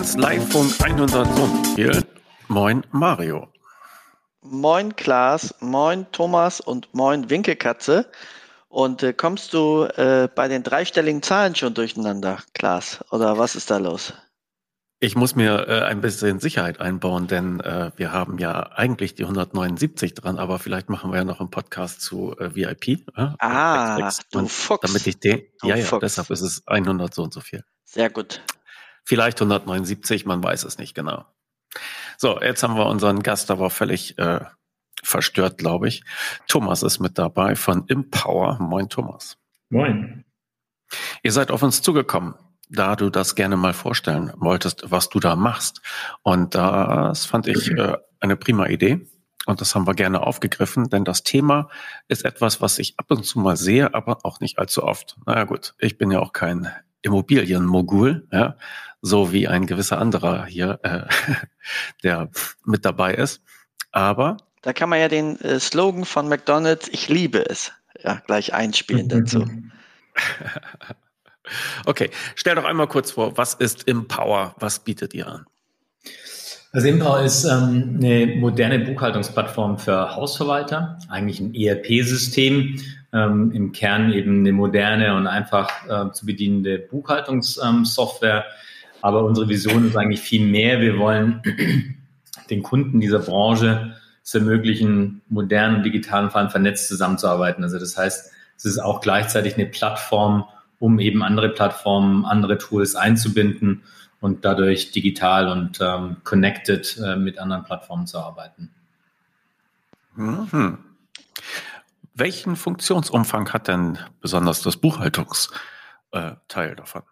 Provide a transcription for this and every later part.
Finanz Live-Funk 100 Hier. Moin Mario. Moin Klaas, moin Thomas und moin Winkelkatze. Und äh, kommst du äh, bei den dreistelligen Zahlen schon durcheinander, Klaas? Oder was ist da los? Ich muss mir äh, ein bisschen Sicherheit einbauen, denn äh, wir haben ja eigentlich die 179 dran, aber vielleicht machen wir ja noch einen Podcast zu äh, VIP. Äh, ah, du Fuchs. Damit ich den, du ja, ja, Fuchs. deshalb ist es 100 so und so viel. Sehr gut. Vielleicht 179, man weiß es nicht genau. So, jetzt haben wir unseren Gast aber völlig äh, verstört, glaube ich. Thomas ist mit dabei von Empower. Moin, Thomas. Moin. Ihr seid auf uns zugekommen da du das gerne mal vorstellen wolltest, was du da machst. Und das fand ich äh, eine prima Idee. Und das haben wir gerne aufgegriffen, denn das Thema ist etwas, was ich ab und zu mal sehe, aber auch nicht allzu oft. Naja gut, ich bin ja auch kein Immobilienmogul, ja, so wie ein gewisser anderer hier, äh, der mit dabei ist. Aber da kann man ja den äh, Slogan von McDonald's, ich liebe es, ja, gleich einspielen dazu. Okay, stell doch einmal kurz vor, was ist Empower? Was bietet ihr an? Also Empower ist ähm, eine moderne Buchhaltungsplattform für Hausverwalter, eigentlich ein ERP-System, ähm, im Kern eben eine moderne und einfach äh, zu bedienende Buchhaltungssoftware. Ähm, Aber unsere Vision ist eigentlich viel mehr. Wir wollen den Kunden dieser Branche es ermöglichen, modern und digital vor allem vernetzt zusammenzuarbeiten. Also das heißt, es ist auch gleichzeitig eine Plattform, um eben andere Plattformen, andere Tools einzubinden und dadurch digital und ähm, connected äh, mit anderen Plattformen zu arbeiten. Mhm. Welchen Funktionsumfang hat denn besonders das Buchhaltungsteil davon?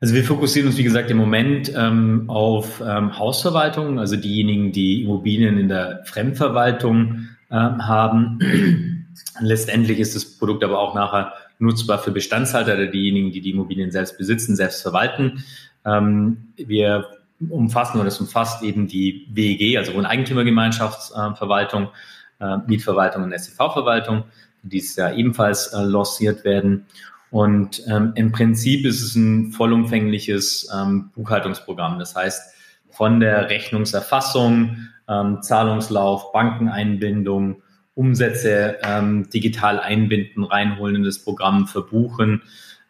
Also wir fokussieren uns, wie gesagt, im Moment ähm, auf ähm, Hausverwaltung, also diejenigen, die Immobilien in der Fremdverwaltung ähm, haben. Letztendlich ist das Produkt aber auch nachher nutzbar für Bestandshalter oder diejenigen, die die Immobilien selbst besitzen, selbst verwalten. Ähm, wir umfassen oder es umfasst eben die WEG, also Wohneigentümergemeinschaftsverwaltung, äh, Mietverwaltung und STV-Verwaltung, die dieses Jahr ebenfalls äh, lanciert werden. Und ähm, im Prinzip ist es ein vollumfängliches ähm, Buchhaltungsprogramm. Das heißt, von der Rechnungserfassung, ähm, Zahlungslauf, Bankeneinbindung, Umsätze ähm, digital einbinden, reinholen in das Programm, verbuchen,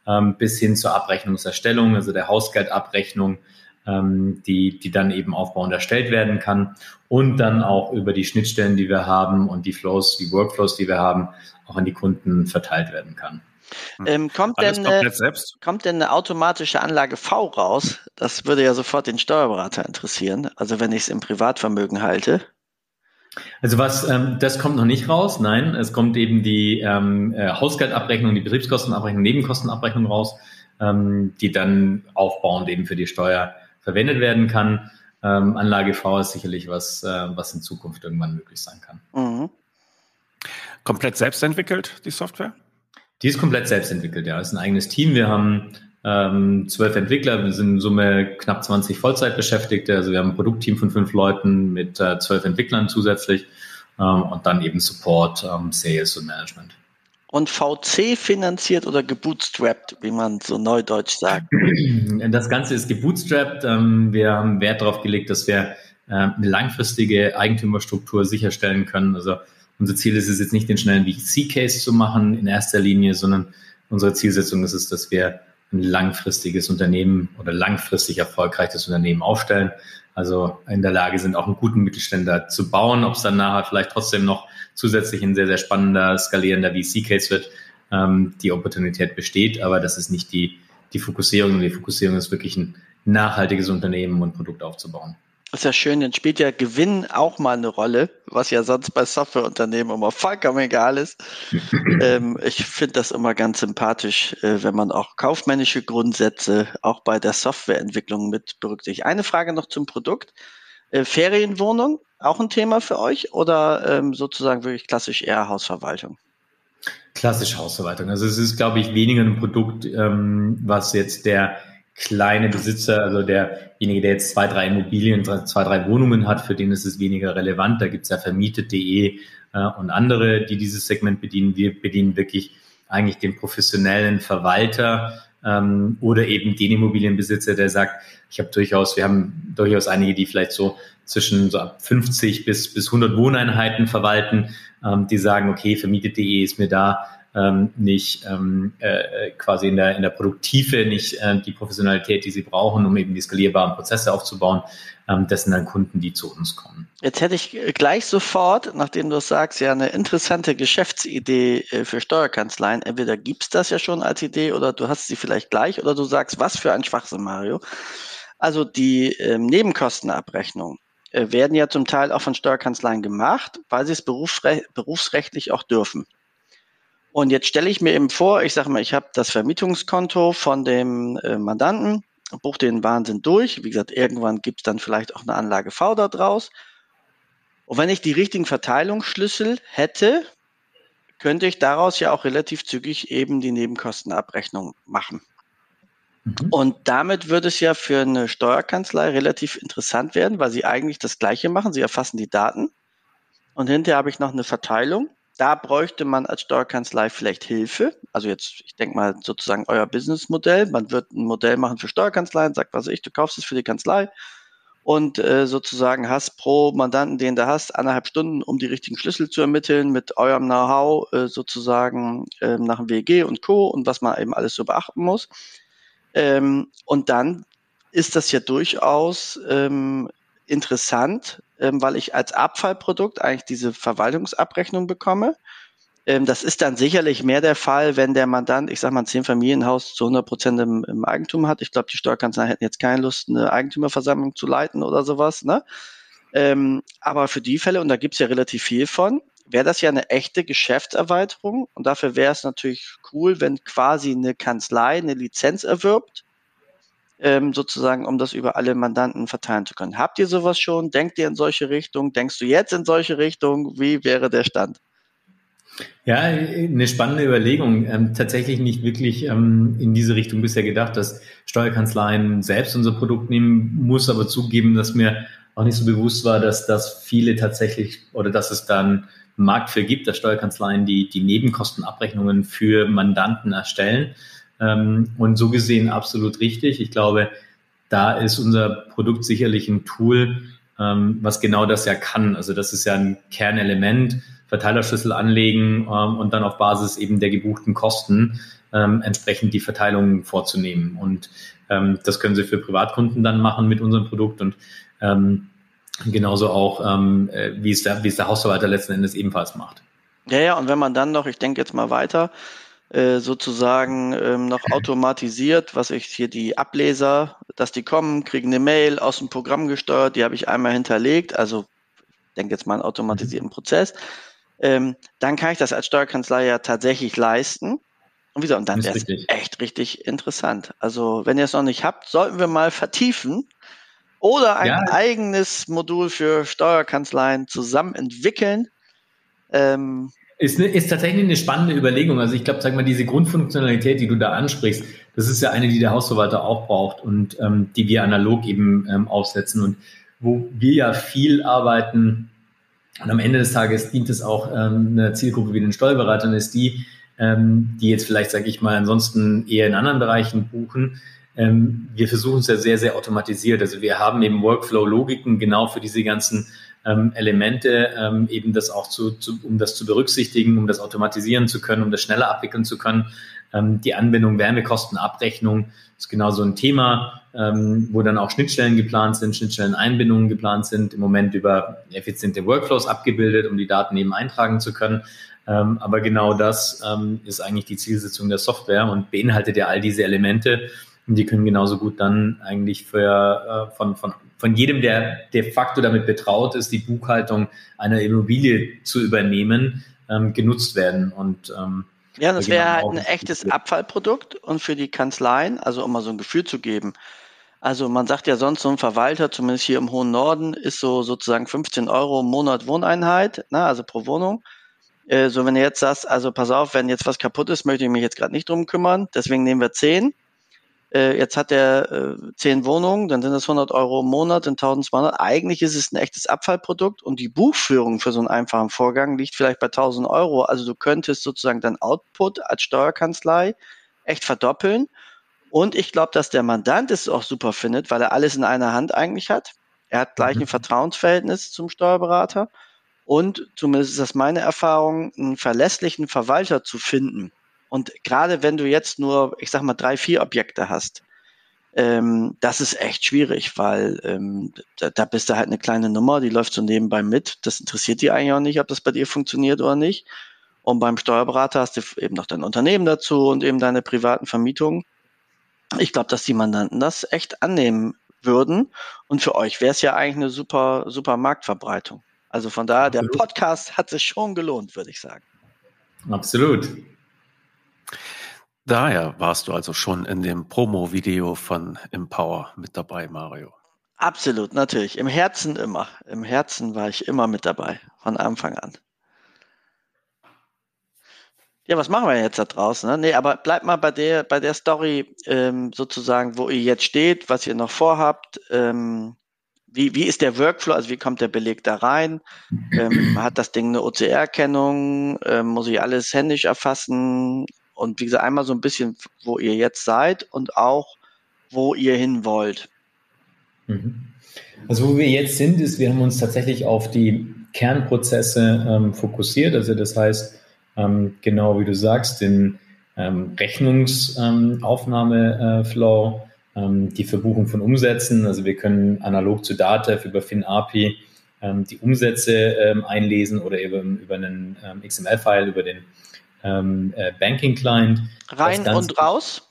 ähm, bis hin zur Abrechnungserstellung, also der Hausgeldabrechnung, ähm, die, die dann eben aufbauend erstellt werden kann und dann auch über die Schnittstellen, die wir haben und die Flows, die Workflows, die wir haben, auch an die Kunden verteilt werden kann. Hm. Ähm, kommt, denn, äh, kommt denn eine automatische Anlage V raus? Das würde ja sofort den Steuerberater interessieren. Also wenn ich es im Privatvermögen halte. Also was, ähm, das kommt noch nicht raus. Nein, es kommt eben die ähm, äh, Hausgeldabrechnung, die Betriebskostenabrechnung, Nebenkostenabrechnung raus, ähm, die dann aufbauend eben für die Steuer verwendet werden kann. Ähm, Anlage V ist sicherlich was, äh, was in Zukunft irgendwann möglich sein kann. Mhm. Komplett selbst entwickelt, die Software? Die ist komplett selbst entwickelt, ja. Es ist ein eigenes Team. Wir haben ähm, zwölf Entwickler, wir sind in Summe knapp 20 Vollzeitbeschäftigte. Also wir haben ein Produktteam von fünf Leuten mit äh, zwölf Entwicklern zusätzlich ähm, und dann eben Support, ähm, Sales und Management. Und VC finanziert oder gebootstrapped, wie man so neudeutsch sagt? Das Ganze ist gebootstrapped. Ähm, wir haben Wert darauf gelegt, dass wir äh, eine langfristige Eigentümerstruktur sicherstellen können. Also unser Ziel ist es jetzt nicht, den schnellen VC-Case zu machen in erster Linie, sondern unsere Zielsetzung ist es, dass wir ein langfristiges Unternehmen oder langfristig erfolgreiches Unternehmen aufstellen. Also in der Lage sind, auch einen guten Mittelständler zu bauen. Ob es dann nachher vielleicht trotzdem noch zusätzlich ein sehr, sehr spannender, skalierender VC-Case wird, ähm, die Opportunität besteht. Aber das ist nicht die, die Fokussierung. Die Fokussierung ist wirklich ein nachhaltiges Unternehmen und Produkt aufzubauen. Ist ja schön, dann spielt ja Gewinn auch mal eine Rolle, was ja sonst bei Softwareunternehmen immer vollkommen egal ist. ähm, ich finde das immer ganz sympathisch, äh, wenn man auch kaufmännische Grundsätze auch bei der Softwareentwicklung mit berücksichtigt. Eine Frage noch zum Produkt. Äh, Ferienwohnung, auch ein Thema für euch oder ähm, sozusagen wirklich klassisch eher Hausverwaltung? Klassisch Hausverwaltung. Also es ist, glaube ich, weniger ein Produkt, ähm, was jetzt der kleine Besitzer, also derjenige, der jetzt zwei, drei Immobilien, zwei, drei Wohnungen hat, für den ist es weniger relevant. Da gibt es ja vermietet.de äh, und andere, die dieses Segment bedienen. Wir bedienen wirklich eigentlich den professionellen Verwalter, ähm, oder eben den Immobilienbesitzer, der sagt, ich habe durchaus, wir haben durchaus einige, die vielleicht so zwischen so ab 50 bis, bis 100 Wohneinheiten verwalten, ähm, die sagen, okay, vermietet.de ist mir da ähm, nicht ähm, äh, quasi in der, in der Produktive nicht äh, die Professionalität, die sie brauchen, um eben die skalierbaren Prozesse aufzubauen. Ähm, das sind dann Kunden, die zu uns kommen. Jetzt hätte ich gleich sofort, nachdem du es sagst, ja eine interessante Geschäftsidee äh, für Steuerkanzleien. Entweder gibt es das ja schon als Idee oder du hast sie vielleicht gleich oder du sagst, was für ein Schwachsinn, Mario. Also die ähm, Nebenkostenabrechnung äh, werden ja zum Teil auch von Steuerkanzleien gemacht, weil sie es berufsre berufsrechtlich auch dürfen. Und jetzt stelle ich mir eben vor, ich sage mal, ich habe das Vermietungskonto von dem äh, Mandanten, buche den Wahnsinn durch. Wie gesagt, irgendwann gibt es dann vielleicht auch eine Anlage V da draus. Und wenn ich die richtigen Verteilungsschlüssel hätte, könnte ich daraus ja auch relativ zügig eben die Nebenkostenabrechnung machen. Mhm. Und damit würde es ja für eine Steuerkanzlei relativ interessant werden, weil sie eigentlich das Gleiche machen. Sie erfassen die Daten und hinterher habe ich noch eine Verteilung da bräuchte man als Steuerkanzlei vielleicht Hilfe. Also jetzt, ich denke mal sozusagen euer Businessmodell. Man wird ein Modell machen für Steuerkanzleien, sagt, was ich, du kaufst es für die Kanzlei und äh, sozusagen hast pro Mandanten, den du hast, anderthalb Stunden, um die richtigen Schlüssel zu ermitteln, mit eurem Know-how äh, sozusagen äh, nach dem WG und Co. und was man eben alles so beachten muss. Ähm, und dann ist das ja durchaus ähm, interessant, ähm, weil ich als Abfallprodukt eigentlich diese Verwaltungsabrechnung bekomme. Ähm, das ist dann sicherlich mehr der Fall, wenn der Mandant, ich sage mal, ein Zehn-Familienhaus zu 100 Prozent im, im, Eigentum hat. Ich glaube, die Steuerkanzlei hätten jetzt keine Lust, eine Eigentümerversammlung zu leiten oder sowas. Ne? Ähm, aber für die Fälle, und da gibt es ja relativ viel von, wäre das ja eine echte Geschäftserweiterung. Und dafür wäre es natürlich cool, wenn quasi eine Kanzlei eine Lizenz erwirbt ähm, sozusagen, um das über alle Mandanten verteilen zu können. Habt ihr sowas schon? Denkt ihr in solche Richtungen? Denkst du jetzt in solche Richtungen? Wie wäre der Stand? Ja, eine spannende Überlegung. Ähm, tatsächlich nicht wirklich ähm, in diese Richtung bisher gedacht, dass Steuerkanzleien selbst unser Produkt nehmen, muss aber zugeben, dass mir auch nicht so bewusst war, dass das viele tatsächlich oder dass es dann Markt für gibt, dass Steuerkanzleien die, die Nebenkostenabrechnungen für Mandanten erstellen. Ähm, und so gesehen absolut richtig. Ich glaube, da ist unser Produkt sicherlich ein Tool, ähm, was genau das ja kann. Also das ist ja ein Kernelement, Verteilerschlüssel anlegen ähm, und dann auf Basis eben der gebuchten Kosten entsprechend die Verteilung vorzunehmen. Und das können Sie für Privatkunden dann machen mit unserem Produkt und genauso auch, äh, wie, es der, wie es der Hausverwalter letzten Endes ebenfalls macht. Ja, ja, und wenn man dann noch, ich denke jetzt mal weiter, sozusagen ähm, noch automatisiert, was ich hier die Ableser, dass die kommen, kriegen eine Mail aus dem Programm gesteuert, die habe ich einmal hinterlegt, also denke jetzt mal einen automatisierten mhm. Prozess. Ähm, dann kann ich das als Steuerkanzlei ja tatsächlich leisten. Und wieder, und dann wäre es echt richtig interessant. Also, wenn ihr es noch nicht habt, sollten wir mal vertiefen oder ein ja. eigenes Modul für Steuerkanzleien zusammen entwickeln. Ähm, ist, ne, ist tatsächlich eine spannende Überlegung. Also ich glaube, sag mal, diese Grundfunktionalität, die du da ansprichst, das ist ja eine, die der Hausverwalter auch braucht und ähm, die wir analog eben ähm, aufsetzen und wo wir ja viel arbeiten. Und am Ende des Tages dient es auch ähm, einer Zielgruppe wie den Steuerberatern, ist die, ähm, die jetzt vielleicht, sage ich mal, ansonsten eher in anderen Bereichen buchen. Ähm, wir versuchen es ja sehr, sehr automatisiert. Also wir haben eben Workflow-Logiken genau für diese ganzen ähm, Elemente, ähm, eben das auch zu, zu, um das zu berücksichtigen, um das automatisieren zu können, um das schneller abwickeln zu können. Ähm, die Anbindung Wärmekostenabrechnung ist genau so ein Thema, ähm, wo dann auch Schnittstellen geplant sind, Schnittstelleneinbindungen geplant sind, im Moment über effiziente Workflows abgebildet, um die Daten eben eintragen zu können. Ähm, aber genau das ähm, ist eigentlich die Zielsetzung der Software und beinhaltet ja all diese Elemente. Und die können genauso gut dann eigentlich für, äh, von, von von jedem, der de facto damit betraut ist, die Buchhaltung einer Immobilie zu übernehmen, ähm, genutzt werden. Und ähm, ja, das wäre halt ein echtes Abfallprodukt und für die Kanzleien, also um mal so ein Gefühl zu geben. Also man sagt ja sonst, so ein Verwalter, zumindest hier im hohen Norden, ist so sozusagen 15 Euro im Monat Wohneinheit, ne, also pro Wohnung. Äh, so wenn du jetzt sagst, also pass auf, wenn jetzt was kaputt ist, möchte ich mich jetzt gerade nicht drum kümmern, deswegen nehmen wir 10 äh, jetzt hat er äh, zehn Wohnungen, dann sind das 100 Euro im Monat, dann 1200. Eigentlich ist es ein echtes Abfallprodukt und die Buchführung für so einen einfachen Vorgang liegt vielleicht bei 1000 Euro. Also du könntest sozusagen dein Output als Steuerkanzlei echt verdoppeln Und ich glaube, dass der Mandant es auch super findet, weil er alles in einer Hand eigentlich hat. Er hat gleich mhm. ein Vertrauensverhältnis zum Steuerberater und, zumindest ist das meine Erfahrung, einen verlässlichen Verwalter zu finden. Und gerade wenn du jetzt nur, ich sag mal, drei, vier Objekte hast, ähm, das ist echt schwierig, weil ähm, da, da bist du halt eine kleine Nummer, die läuft so nebenbei mit. Das interessiert die eigentlich auch nicht, ob das bei dir funktioniert oder nicht. Und beim Steuerberater hast du eben noch dein Unternehmen dazu und eben deine privaten Vermietungen. Ich glaube, dass die Mandanten das echt annehmen würden. Und für euch wäre es ja eigentlich eine super, super Marktverbreitung. Also von daher, der Podcast hat sich schon gelohnt, würde ich sagen. Absolut. Daher warst du also schon in dem Promo-Video von Empower mit dabei, Mario. Absolut, natürlich. Im Herzen immer. Im Herzen war ich immer mit dabei, von Anfang an. Ja, was machen wir jetzt da draußen? Ne? Nee, aber bleibt mal bei der, bei der Story ähm, sozusagen, wo ihr jetzt steht, was ihr noch vorhabt. Ähm, wie, wie ist der Workflow? Also wie kommt der Beleg da rein? Ähm, hat das Ding eine OCR-Kennung? Ähm, muss ich alles händisch erfassen? Und wie gesagt, einmal so ein bisschen, wo ihr jetzt seid und auch, wo ihr hin wollt. Mhm. Also wo wir jetzt sind, ist, wir haben uns tatsächlich auf die Kernprozesse ähm, fokussiert. Also das heißt, ähm, genau wie du sagst, den ähm, Rechnungsaufnahmeflow, ähm, die Verbuchung von Umsätzen. Also wir können analog zu DATEV über FinAPI ähm, die Umsätze ähm, einlesen oder eben über einen XML-File, über den ähm, äh, Banking Client. Rein und raus?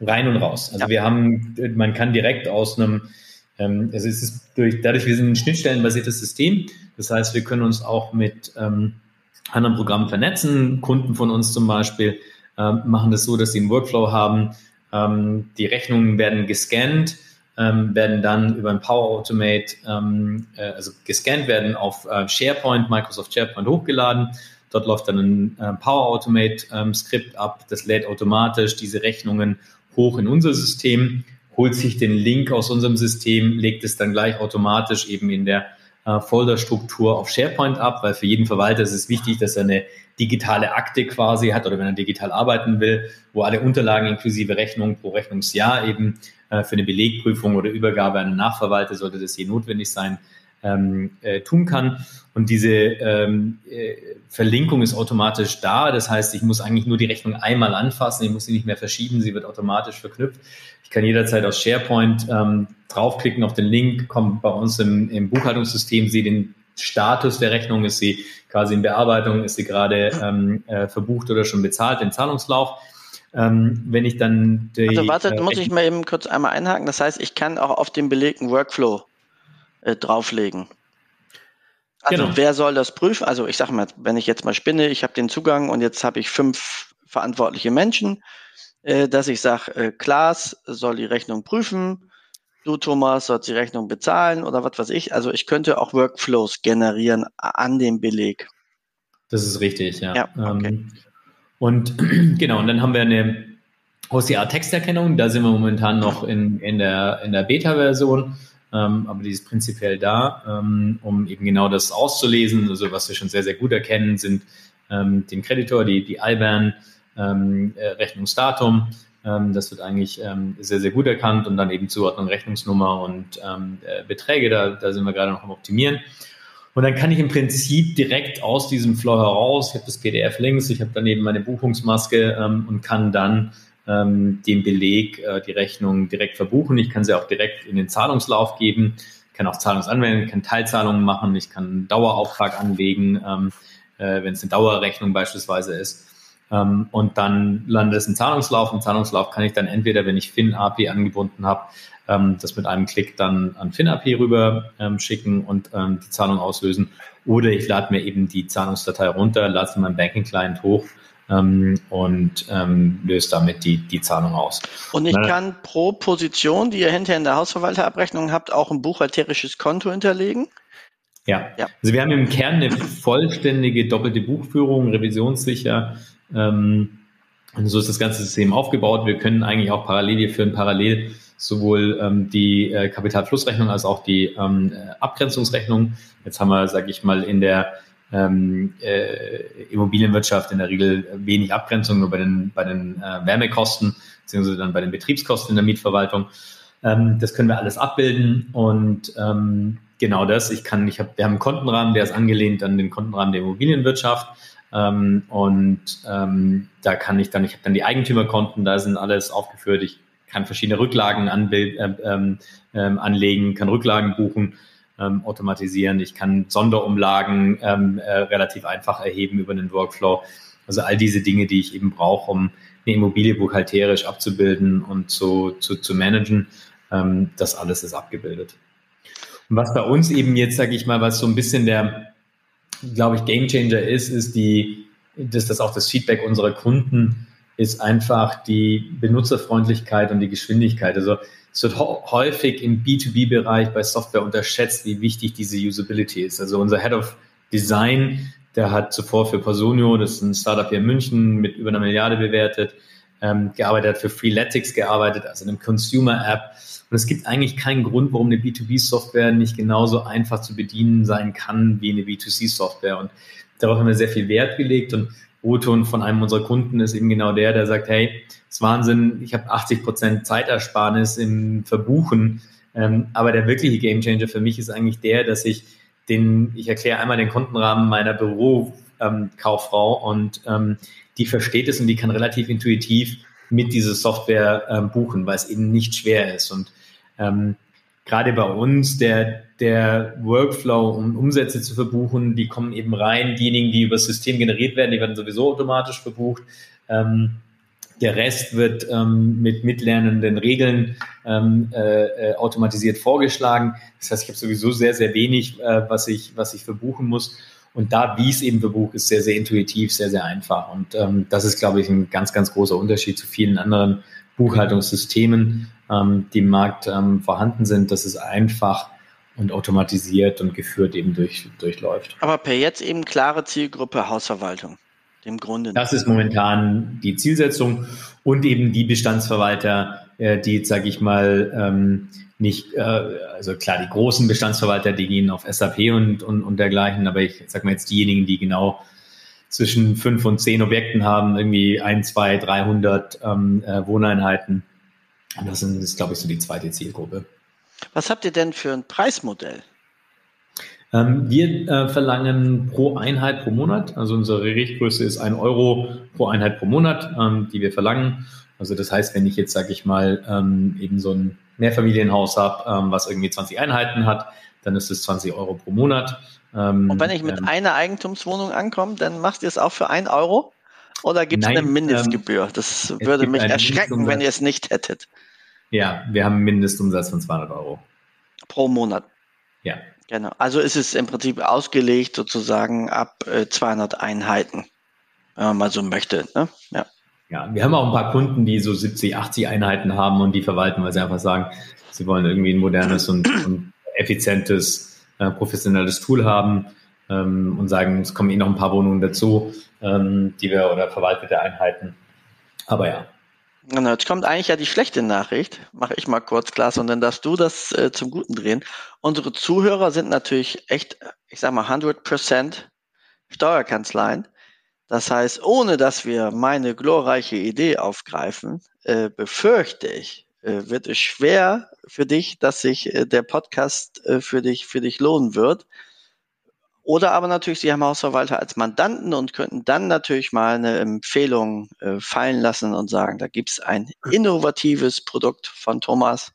Rein und raus. Also ja. wir haben, man kann direkt aus einem, ähm, also es ist durch, dadurch, wir sind ein schnittstellenbasiertes System. Das heißt, wir können uns auch mit ähm, anderen Programmen vernetzen. Kunden von uns zum Beispiel ähm, machen das so, dass sie einen Workflow haben. Ähm, die Rechnungen werden gescannt, ähm, werden dann über ein Power Automate, ähm, äh, also gescannt werden auf äh, SharePoint, Microsoft SharePoint hochgeladen Dort läuft dann ein äh, Power Automate ähm, ab, das lädt automatisch diese Rechnungen hoch in unser System, holt sich den Link aus unserem System, legt es dann gleich automatisch eben in der äh, Folderstruktur auf SharePoint ab, weil für jeden Verwalter ist es wichtig, dass er eine digitale Akte quasi hat oder wenn er digital arbeiten will, wo alle Unterlagen inklusive Rechnung pro Rechnungsjahr eben äh, für eine Belegprüfung oder Übergabe an einen Nachverwalter, sollte das je notwendig sein, ähm, äh, tun kann. Und diese ähm, äh, Verlinkung ist automatisch da. Das heißt, ich muss eigentlich nur die Rechnung einmal anfassen. Ich muss sie nicht mehr verschieben. Sie wird automatisch verknüpft. Ich kann jederzeit aus SharePoint ähm, draufklicken auf den Link, kommt bei uns im, im Buchhaltungssystem, sehe den Status der Rechnung, ist sie quasi in Bearbeitung, ist sie gerade ähm, äh, verbucht oder schon bezahlt, den Zahlungslauf. Ähm, wenn ich dann die, Also warte, äh, muss ich mal eben kurz einmal einhaken. Das heißt, ich kann auch auf den belegten Workflow äh, drauflegen. Also genau. wer soll das prüfen? Also ich sage mal, wenn ich jetzt mal spinne, ich habe den Zugang und jetzt habe ich fünf verantwortliche Menschen, äh, dass ich sage, äh, Klaas soll die Rechnung prüfen, du Thomas sollst die Rechnung bezahlen oder was weiß ich. Also ich könnte auch Workflows generieren an dem Beleg. Das ist richtig, ja. ja okay. Ähm, und genau, und dann haben wir eine OCR-Texterkennung, da sind wir momentan noch in, in der, in der Beta-Version ähm, aber die ist prinzipiell da, ähm, um eben genau das auszulesen. Also was wir schon sehr, sehr gut erkennen, sind ähm, den Kreditor, die, die IBAN, ähm, äh, Rechnungsdatum. Ähm, das wird eigentlich ähm, sehr, sehr gut erkannt und dann eben Zuordnung Rechnungsnummer und äh, Beträge. Da, da sind wir gerade noch am Optimieren. Und dann kann ich im Prinzip direkt aus diesem Flow heraus, ich habe das PDF links, ich habe daneben meine Buchungsmaske und kann dann ähm, den Beleg, äh, die Rechnung direkt verbuchen. Ich kann sie auch direkt in den Zahlungslauf geben, ich kann auch Zahlungsanwendungen, kann Teilzahlungen machen, ich kann einen Dauerauftrag anlegen, ähm, äh, wenn es eine Dauerrechnung beispielsweise ist. Ähm, und dann landet es im Zahlungslauf. Im Zahlungslauf kann ich dann entweder, wenn ich FinAPI angebunden habe, ähm, das mit einem Klick dann an FinAPI rüber ähm, schicken und ähm, die Zahlung auslösen. Oder ich lade mir eben die Zahlungsdatei runter, lade sie in meinem Banking Client hoch ähm, und ähm, löst damit die, die Zahlung aus. Und ich kann pro Position, die ihr hinterher in der Hausverwalterabrechnung habt, auch ein buchhalterisches Konto hinterlegen? Ja. ja. Also wir haben im Kern eine vollständige doppelte Buchführung, revisionssicher. Ähm, und so ist das ganze System aufgebaut. Wir können eigentlich auch parallel, wir führen parallel sowohl ähm, die äh, Kapitalflussrechnung als auch die ähm, Abgrenzungsrechnung. Jetzt haben wir, sage ich mal, in der ähm, äh, Immobilienwirtschaft in der Regel wenig Abgrenzung, nur bei den, bei den äh, Wärmekosten. beziehungsweise dann bei den Betriebskosten in der Mietverwaltung. Ähm, das können wir alles abbilden und ähm, genau das. Ich kann, ich habe, wir haben einen Kontenrahmen, der ist angelehnt an den Kontenrahmen der Immobilienwirtschaft. Ähm, und ähm, da kann ich dann, ich habe dann die Eigentümerkonten, da sind alles aufgeführt. Ich kann verschiedene Rücklagen anbild, äh, ähm, ähm, anlegen, kann Rücklagen buchen, ähm, automatisieren. Ich kann Sonderumlagen ähm, äh, relativ einfach erheben über den Workflow. Also all diese Dinge, die ich eben brauche, um eine Immobilie buchhalterisch abzubilden und zu, zu, zu managen, ähm, das alles ist abgebildet. Und was bei uns eben jetzt, sage ich mal, was so ein bisschen der, glaube ich, Gamechanger ist, ist die, dass das auch das Feedback unserer Kunden ist einfach die Benutzerfreundlichkeit und die Geschwindigkeit. Also es wird häufig im B2B-Bereich bei Software unterschätzt, wie wichtig diese Usability ist. Also unser Head of Design, der hat zuvor für Personio, das ist ein Startup hier in München, mit über einer Milliarde bewertet, ähm, gearbeitet, hat für Freeletics gearbeitet, also einem Consumer-App. Und es gibt eigentlich keinen Grund, warum eine B2B-Software nicht genauso einfach zu bedienen sein kann wie eine B2C-Software. Und darauf haben wir sehr viel Wert gelegt. Und O-Ton von einem unserer Kunden ist eben genau der, der sagt, hey, ist Wahnsinn, ich habe 80 Prozent Zeitersparnis im Verbuchen. Ähm, aber der wirkliche Gamechanger für mich ist eigentlich der, dass ich den, ich erkläre einmal den Kontenrahmen meiner Bürokauffrau ähm, und ähm, die versteht es und die kann relativ intuitiv mit dieser Software ähm, buchen, weil es eben nicht schwer ist. Und ähm, gerade bei uns, der, der Workflow, um Umsätze zu verbuchen, die kommen eben rein. Diejenigen, die über das System generiert werden, die werden sowieso automatisch verbucht. Ähm, der Rest wird ähm, mit mitlernenden Regeln ähm, äh, äh, automatisiert vorgeschlagen. Das heißt, ich habe sowieso sehr, sehr wenig, äh, was, ich, was ich verbuchen muss. Und da, wie es eben verbucht, ist sehr, sehr intuitiv, sehr, sehr einfach. Und ähm, das ist, glaube ich, ein ganz, ganz großer Unterschied zu vielen anderen Buchhaltungssystemen, ähm, die im Markt ähm, vorhanden sind. Das ist einfach und automatisiert und geführt eben durch, durchläuft. Aber per jetzt eben klare Zielgruppe Hausverwaltung. Im Grunde. Das ist momentan die Zielsetzung und eben die Bestandsverwalter, äh, die sage ich mal, ähm, nicht, äh, also klar, die großen Bestandsverwalter, die gehen auf SAP und, und, und dergleichen, aber ich sage mal jetzt diejenigen, die genau zwischen fünf und zehn Objekten haben, irgendwie ein, zwei, 300 ähm, äh, Wohneinheiten. Das ist, glaube ich, so die zweite Zielgruppe. Was habt ihr denn für ein Preismodell? Ähm, wir äh, verlangen pro Einheit pro Monat, also unsere Richtgröße ist ein Euro pro Einheit pro Monat, ähm, die wir verlangen. Also das heißt, wenn ich jetzt, sage ich mal, ähm, eben so ein Mehrfamilienhaus habe, ähm, was irgendwie 20 Einheiten hat, dann ist es 20 Euro pro Monat. Ähm, Und wenn ich mit ähm, einer Eigentumswohnung ankomme, dann macht ihr es auch für ein Euro? Oder gibt es eine Mindestgebühr? Das würde mich erschrecken, wenn ihr es nicht hättet. Ja, wir haben einen Mindestumsatz von 200 Euro. Pro Monat. Ja. Genau. Also ist es im Prinzip ausgelegt sozusagen ab äh, 200 Einheiten, wenn man mal so möchte. Ne? Ja. Ja, wir haben auch ein paar Kunden, die so 70, 80 Einheiten haben und die verwalten, weil sie einfach sagen, sie wollen irgendwie ein modernes und, und effizientes, äh, professionelles Tool haben ähm, und sagen, es kommen eh noch ein paar Wohnungen dazu, ähm, die wir oder verwaltete Einheiten. Aber ja, Genau, jetzt kommt eigentlich ja die schlechte Nachricht. Mache ich mal kurz, Klaas, und dann darfst du das äh, zum Guten drehen. Unsere Zuhörer sind natürlich echt, ich sag mal, 100% Steuerkanzleien. Das heißt, ohne dass wir meine glorreiche Idee aufgreifen, äh, befürchte ich, wird es schwer für dich, dass sich äh, der Podcast äh, für dich, für dich lohnen wird. Oder aber natürlich, Sie haben Hausverwalter als Mandanten und könnten dann natürlich mal eine Empfehlung äh, fallen lassen und sagen, da gibt es ein innovatives Produkt von Thomas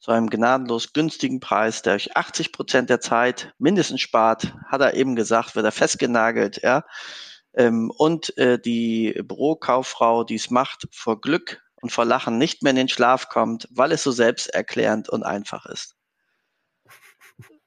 zu einem gnadenlos günstigen Preis, der euch 80 Prozent der Zeit mindestens spart, hat er eben gesagt, wird er festgenagelt, ja. Ähm, und äh, die Bürokauffrau, die es macht, vor Glück und vor Lachen nicht mehr in den Schlaf kommt, weil es so selbsterklärend und einfach ist.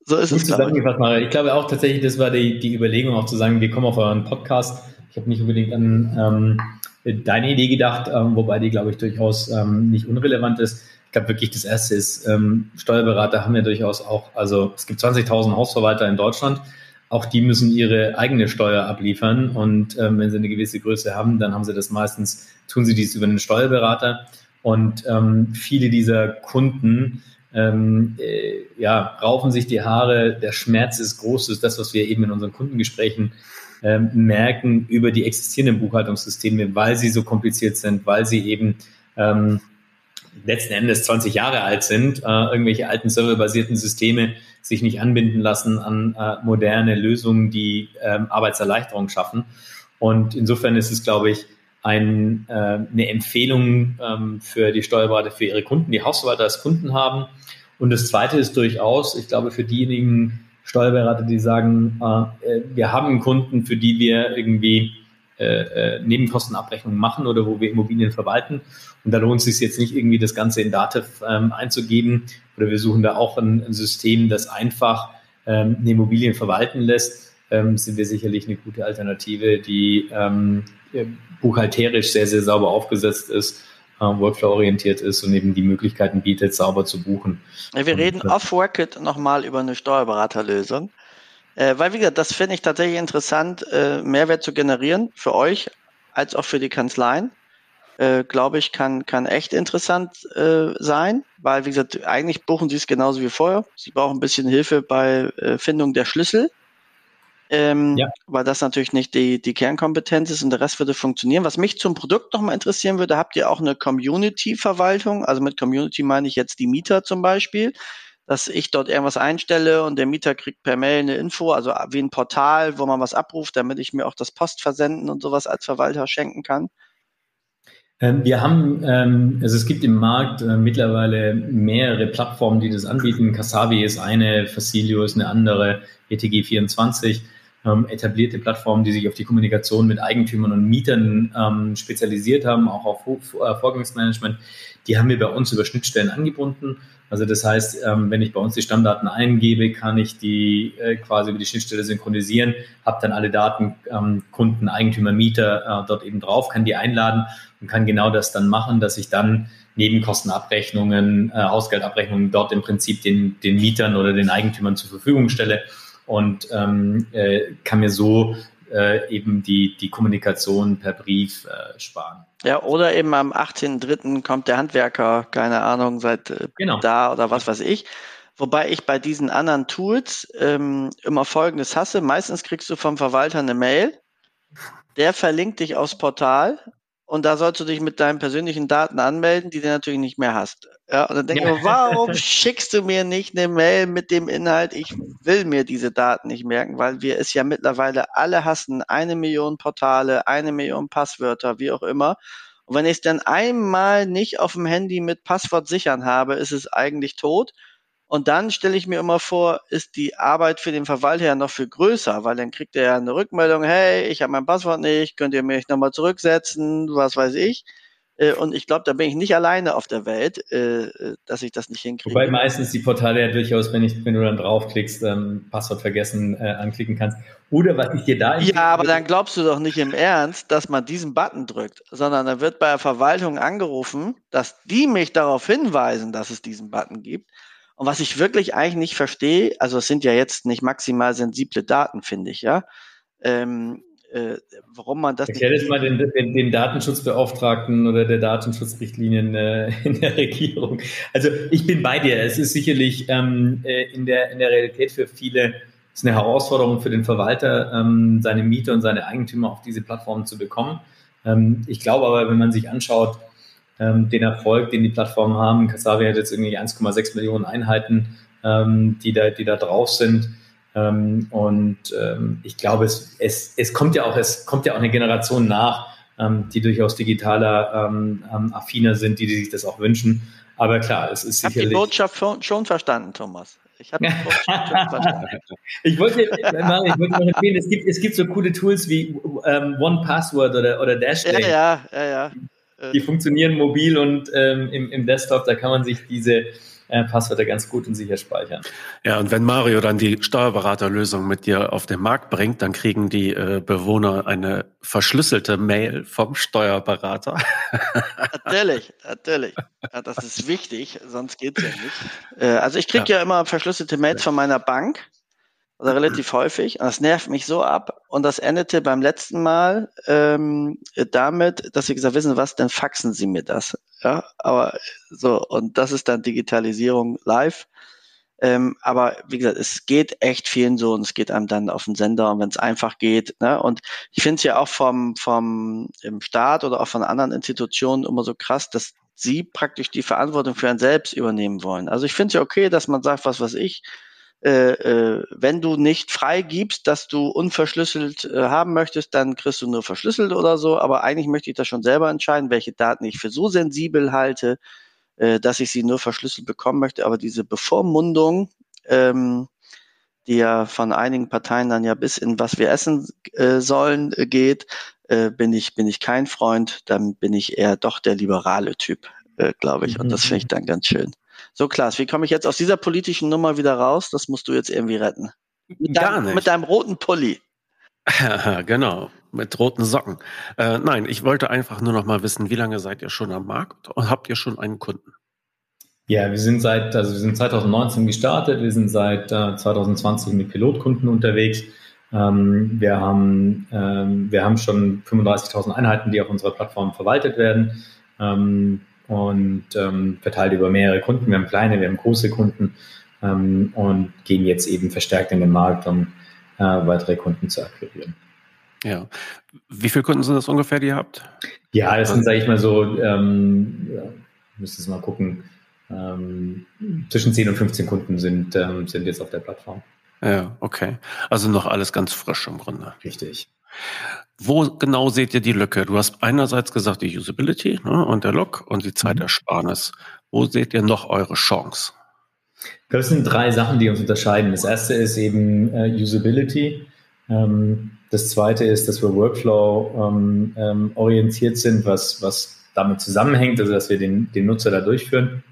So ist es. Zusammengefasst, Mario. Ich glaube auch tatsächlich, das war die, die Überlegung, auch zu sagen, wir kommen auf euren Podcast. Ich habe nicht unbedingt an ähm, deine Idee gedacht, ähm, wobei die, glaube ich, durchaus ähm, nicht unrelevant ist. Ich glaube wirklich, das erste ist, ähm, Steuerberater haben ja durchaus auch, also es gibt 20.000 Hausverwalter in Deutschland. Auch die müssen ihre eigene Steuer abliefern. Und ähm, wenn sie eine gewisse Größe haben, dann haben sie das meistens, tun sie dies über einen Steuerberater. Und ähm, viele dieser Kunden ähm, äh, ja, raufen sich die Haare, der Schmerz ist groß, das ist das, was wir eben in unseren Kundengesprächen ähm, merken über die existierenden Buchhaltungssysteme, weil sie so kompliziert sind, weil sie eben ähm, letzten Endes 20 Jahre alt sind, äh, irgendwelche alten serverbasierten Systeme sich nicht anbinden lassen an äh, moderne Lösungen, die ähm, Arbeitserleichterung schaffen. Und insofern ist es, glaube ich, ein, äh, eine Empfehlung ähm, für die Steuerberater, für ihre Kunden, die Hausverwalter als Kunden haben. Und das Zweite ist durchaus, ich glaube, für diejenigen Steuerberater, die sagen, äh, wir haben Kunden, für die wir irgendwie äh, äh, Nebenkostenabrechnungen machen oder wo wir Immobilien verwalten. Und da lohnt es sich jetzt nicht irgendwie das Ganze in Dativ ähm, einzugeben oder wir suchen da auch ein, ein System, das einfach ähm, eine Immobilien verwalten lässt, ähm, sind wir sicherlich eine gute Alternative, die ähm, buchhalterisch sehr, sehr sauber aufgesetzt ist, äh, workflow-orientiert ist und eben die Möglichkeiten bietet, sauber zu buchen. Wir reden äh, off-Record nochmal über eine Steuerberaterlösung. Äh, weil, wie gesagt, das finde ich tatsächlich interessant, äh, Mehrwert zu generieren für euch als auch für die Kanzleien. Äh, Glaube ich, kann, kann echt interessant äh, sein, weil, wie gesagt, eigentlich buchen sie es genauso wie vorher. Sie brauchen ein bisschen Hilfe bei äh, Findung der Schlüssel. Ähm, ja. weil das natürlich nicht die, die Kernkompetenz ist und der Rest würde funktionieren. Was mich zum Produkt nochmal interessieren würde, habt ihr auch eine Community-Verwaltung? Also mit Community meine ich jetzt die Mieter zum Beispiel dass ich dort irgendwas einstelle und der Mieter kriegt per Mail eine Info, also wie ein Portal, wo man was abruft, damit ich mir auch das Postversenden und sowas als Verwalter schenken kann? Ähm, wir haben, ähm, also es gibt im Markt äh, mittlerweile mehrere Plattformen, die das anbieten. Kasabi ist eine, Facilio ist eine andere, ETG24, ähm, etablierte Plattformen, die sich auf die Kommunikation mit Eigentümern und Mietern spezialisiert haben, auch auf äh, Vorgangsmanagement. Die haben wir bei uns über Schnittstellen angebunden also das heißt, ähm, wenn ich bei uns die Stammdaten eingebe, kann ich die äh, quasi über die Schnittstelle synchronisieren, habe dann alle Daten, ähm, Kunden, Eigentümer, Mieter äh, dort eben drauf, kann die einladen und kann genau das dann machen, dass ich dann Nebenkostenabrechnungen, äh, Hausgeldabrechnungen dort im Prinzip den, den Mietern oder den Eigentümern zur Verfügung stelle und ähm, äh, kann mir so äh, eben die, die Kommunikation per Brief äh, sparen. Ja, oder eben am 18.03. kommt der Handwerker, keine Ahnung, seit äh, genau. da oder was weiß ich. Wobei ich bei diesen anderen Tools ähm, immer Folgendes hasse. Meistens kriegst du vom Verwalter eine Mail, der verlinkt dich aufs Portal und da sollst du dich mit deinen persönlichen Daten anmelden, die du natürlich nicht mehr hast. Ja, und dann denke ja. ich mir, warum schickst du mir nicht eine Mail mit dem Inhalt, ich will mir diese Daten nicht merken, weil wir es ja mittlerweile alle hassen, eine Million Portale, eine Million Passwörter, wie auch immer. Und wenn ich es dann einmal nicht auf dem Handy mit Passwort sichern habe, ist es eigentlich tot. Und dann stelle ich mir immer vor, ist die Arbeit für den Verwalter ja noch viel größer, weil dann kriegt er ja eine Rückmeldung, hey, ich habe mein Passwort nicht, könnt ihr mich nochmal zurücksetzen, was weiß ich. Äh, und ich glaube, da bin ich nicht alleine auf der Welt, äh, äh, dass ich das nicht hinkriege. Wobei meistens die Portale ja durchaus, wenn, ich, wenn du dann draufklickst, ähm, Passwort vergessen äh, anklicken kannst. Oder was ich dir da. Ja, aber dann glaubst du doch nicht im Ernst, dass man diesen Button drückt, sondern dann wird bei der Verwaltung angerufen, dass die mich darauf hinweisen, dass es diesen Button gibt. Und was ich wirklich eigentlich nicht verstehe, also es sind ja jetzt nicht maximal sensible Daten, finde ich, ja. Ähm, äh, warum man das Erklär das mal den, den, den, Datenschutzbeauftragten oder der Datenschutzrichtlinien äh, in der Regierung. Also ich bin bei dir. Es ist sicherlich ähm, äh, in, der, in der Realität für viele ist eine Herausforderung für den Verwalter, ähm, seine Mieter und seine Eigentümer auf diese Plattformen zu bekommen. Ähm, ich glaube aber, wenn man sich anschaut, ähm, den Erfolg, den die Plattformen haben. Kasavi hat jetzt irgendwie 1,6 Millionen Einheiten, ähm, die, da, die da drauf sind. Ähm, und ähm, ich glaube, es, es, es kommt ja auch, es kommt ja auch eine Generation nach, ähm, die durchaus digitaler ähm, affiner sind, die, die sich das auch wünschen. Aber klar, es ist sicherlich. Ich habe die Botschaft schon, verstanden, Thomas. Ich habe die Botschaft schon verstanden. ich wollte, ich wollte noch empfehlen, es gibt, es gibt so coole Tools wie ähm, One Password oder, oder Dashlane. Ja, ja, ja, ja. Die funktionieren mobil und ähm, im, im Desktop, da kann man sich diese äh, Passwörter ganz gut und sicher speichern. Ja, und wenn Mario dann die Steuerberaterlösung mit dir auf den Markt bringt, dann kriegen die äh, Bewohner eine verschlüsselte Mail vom Steuerberater. natürlich, natürlich. Ja, das ist wichtig, sonst geht's ja nicht. Äh, also ich kriege ja. ja immer verschlüsselte Mails von meiner Bank also relativ häufig. Und das nervt mich so ab. Und das endete beim letzten Mal ähm, damit, dass sie gesagt wissen was, dann faxen Sie mir das. Ja, aber so, und das ist dann Digitalisierung live. Ähm, aber wie gesagt, es geht echt vielen so und es geht einem dann auf den Sender und wenn es einfach geht. Ne? Und ich finde es ja auch vom, vom im Staat oder auch von anderen Institutionen immer so krass, dass sie praktisch die Verantwortung für ein Selbst übernehmen wollen. Also ich finde es ja okay, dass man sagt, was weiß ich, äh, äh, wenn du nicht freigibst, dass du unverschlüsselt äh, haben möchtest, dann kriegst du nur verschlüsselt oder so. Aber eigentlich möchte ich das schon selber entscheiden, welche Daten ich für so sensibel halte, äh, dass ich sie nur verschlüsselt bekommen möchte. Aber diese Bevormundung, ähm, die ja von einigen Parteien dann ja bis in was wir essen äh, sollen geht, bin ich bin ich kein Freund. Dann bin ich eher doch der liberale Typ, glaube ich. Und das finde ich dann ganz schön. So, Klaas, wie komme ich jetzt aus dieser politischen Nummer wieder raus? Das musst du jetzt irgendwie retten. Mit Gar deinem, nicht. Mit deinem roten Pulli. genau, mit roten Socken. Äh, nein, ich wollte einfach nur noch mal wissen, wie lange seid ihr schon am Markt und habt ihr schon einen Kunden? Ja, wir sind seit, also wir sind 2019 gestartet, wir sind seit äh, 2020 mit Pilotkunden unterwegs. Ähm, wir, haben, ähm, wir haben schon 35.000 Einheiten, die auf unserer Plattform verwaltet werden. Ähm, und ähm, verteilt über mehrere Kunden. Wir haben kleine, wir haben große Kunden ähm, und gehen jetzt eben verstärkt in den Markt, um äh, weitere Kunden zu akquirieren. Ja. Wie viele Kunden sind das ungefähr, die ihr habt? Ja, das sind, sage ich mal so, ähm, ja, müsste es mal gucken, ähm, zwischen 10 und 15 Kunden sind, ähm, sind jetzt auf der Plattform. Ja, okay. Also noch alles ganz frisch im Grunde. Richtig. Wo genau seht ihr die Lücke? Du hast einerseits gesagt die Usability ne, und der Log und die Zeitersparnis. Wo seht ihr noch eure Chance? Das sind drei Sachen, die uns unterscheiden. Das erste ist eben äh, Usability. Ähm, das zweite ist, dass wir Workflow ähm, ähm, orientiert sind, was, was damit zusammenhängt, also dass wir den, den Nutzer da durchführen.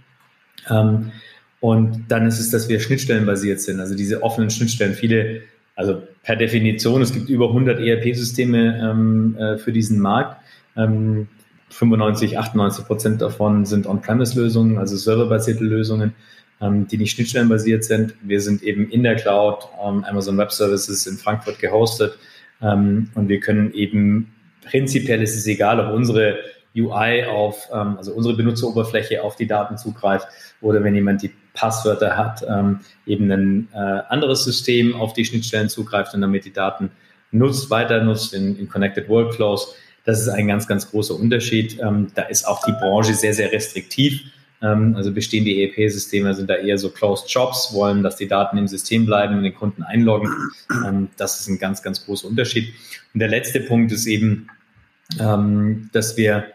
Ähm, und dann ist es, dass wir schnittstellenbasiert sind, also diese offenen Schnittstellen. Viele also per Definition, es gibt über 100 ERP-Systeme ähm, äh, für diesen Markt. Ähm, 95, 98 Prozent davon sind On-Premise-Lösungen, also serverbasierte Lösungen, ähm, die nicht schnittstellenbasiert sind. Wir sind eben in der Cloud, ähm, Amazon Web Services in Frankfurt gehostet ähm, und wir können eben, prinzipiell ist es egal, ob unsere UI auf, ähm, also unsere Benutzeroberfläche auf die Daten zugreift oder wenn jemand die Passwörter hat, ähm, eben ein äh, anderes System auf die Schnittstellen zugreift und damit die Daten nutzt, weiter nutzt in, in Connected Workflows. Das ist ein ganz, ganz großer Unterschied. Ähm, da ist auch die Branche sehr, sehr restriktiv. Ähm, also bestehende ERP-Systeme sind da eher so Closed Shops, wollen, dass die Daten im System bleiben und den Kunden einloggen. Ähm, das ist ein ganz, ganz großer Unterschied. Und der letzte Punkt ist eben, ähm, dass wir,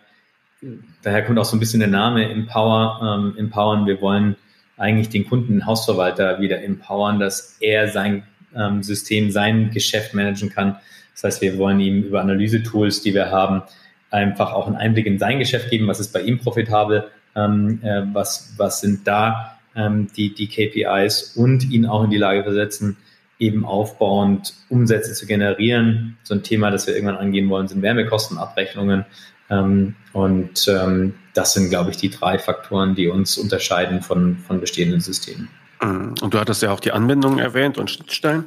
daher kommt auch so ein bisschen der Name Empower, ähm, empowern. Wir wollen eigentlich den Kunden, den Hausverwalter wieder empowern, dass er sein ähm, System, sein Geschäft managen kann. Das heißt, wir wollen ihm über Analyse-Tools, die wir haben, einfach auch einen Einblick in sein Geschäft geben, was ist bei ihm profitabel, ähm, äh, was, was sind da ähm, die, die KPIs und ihn auch in die Lage versetzen, eben aufbauend Umsätze zu generieren. So ein Thema, das wir irgendwann angehen wollen, sind Wärmekostenabrechnungen. Ähm, und ähm, das sind, glaube ich, die drei Faktoren, die uns unterscheiden von, von bestehenden Systemen. Mhm. Und du hattest ja auch die Anwendungen erwähnt und Schnittstellen.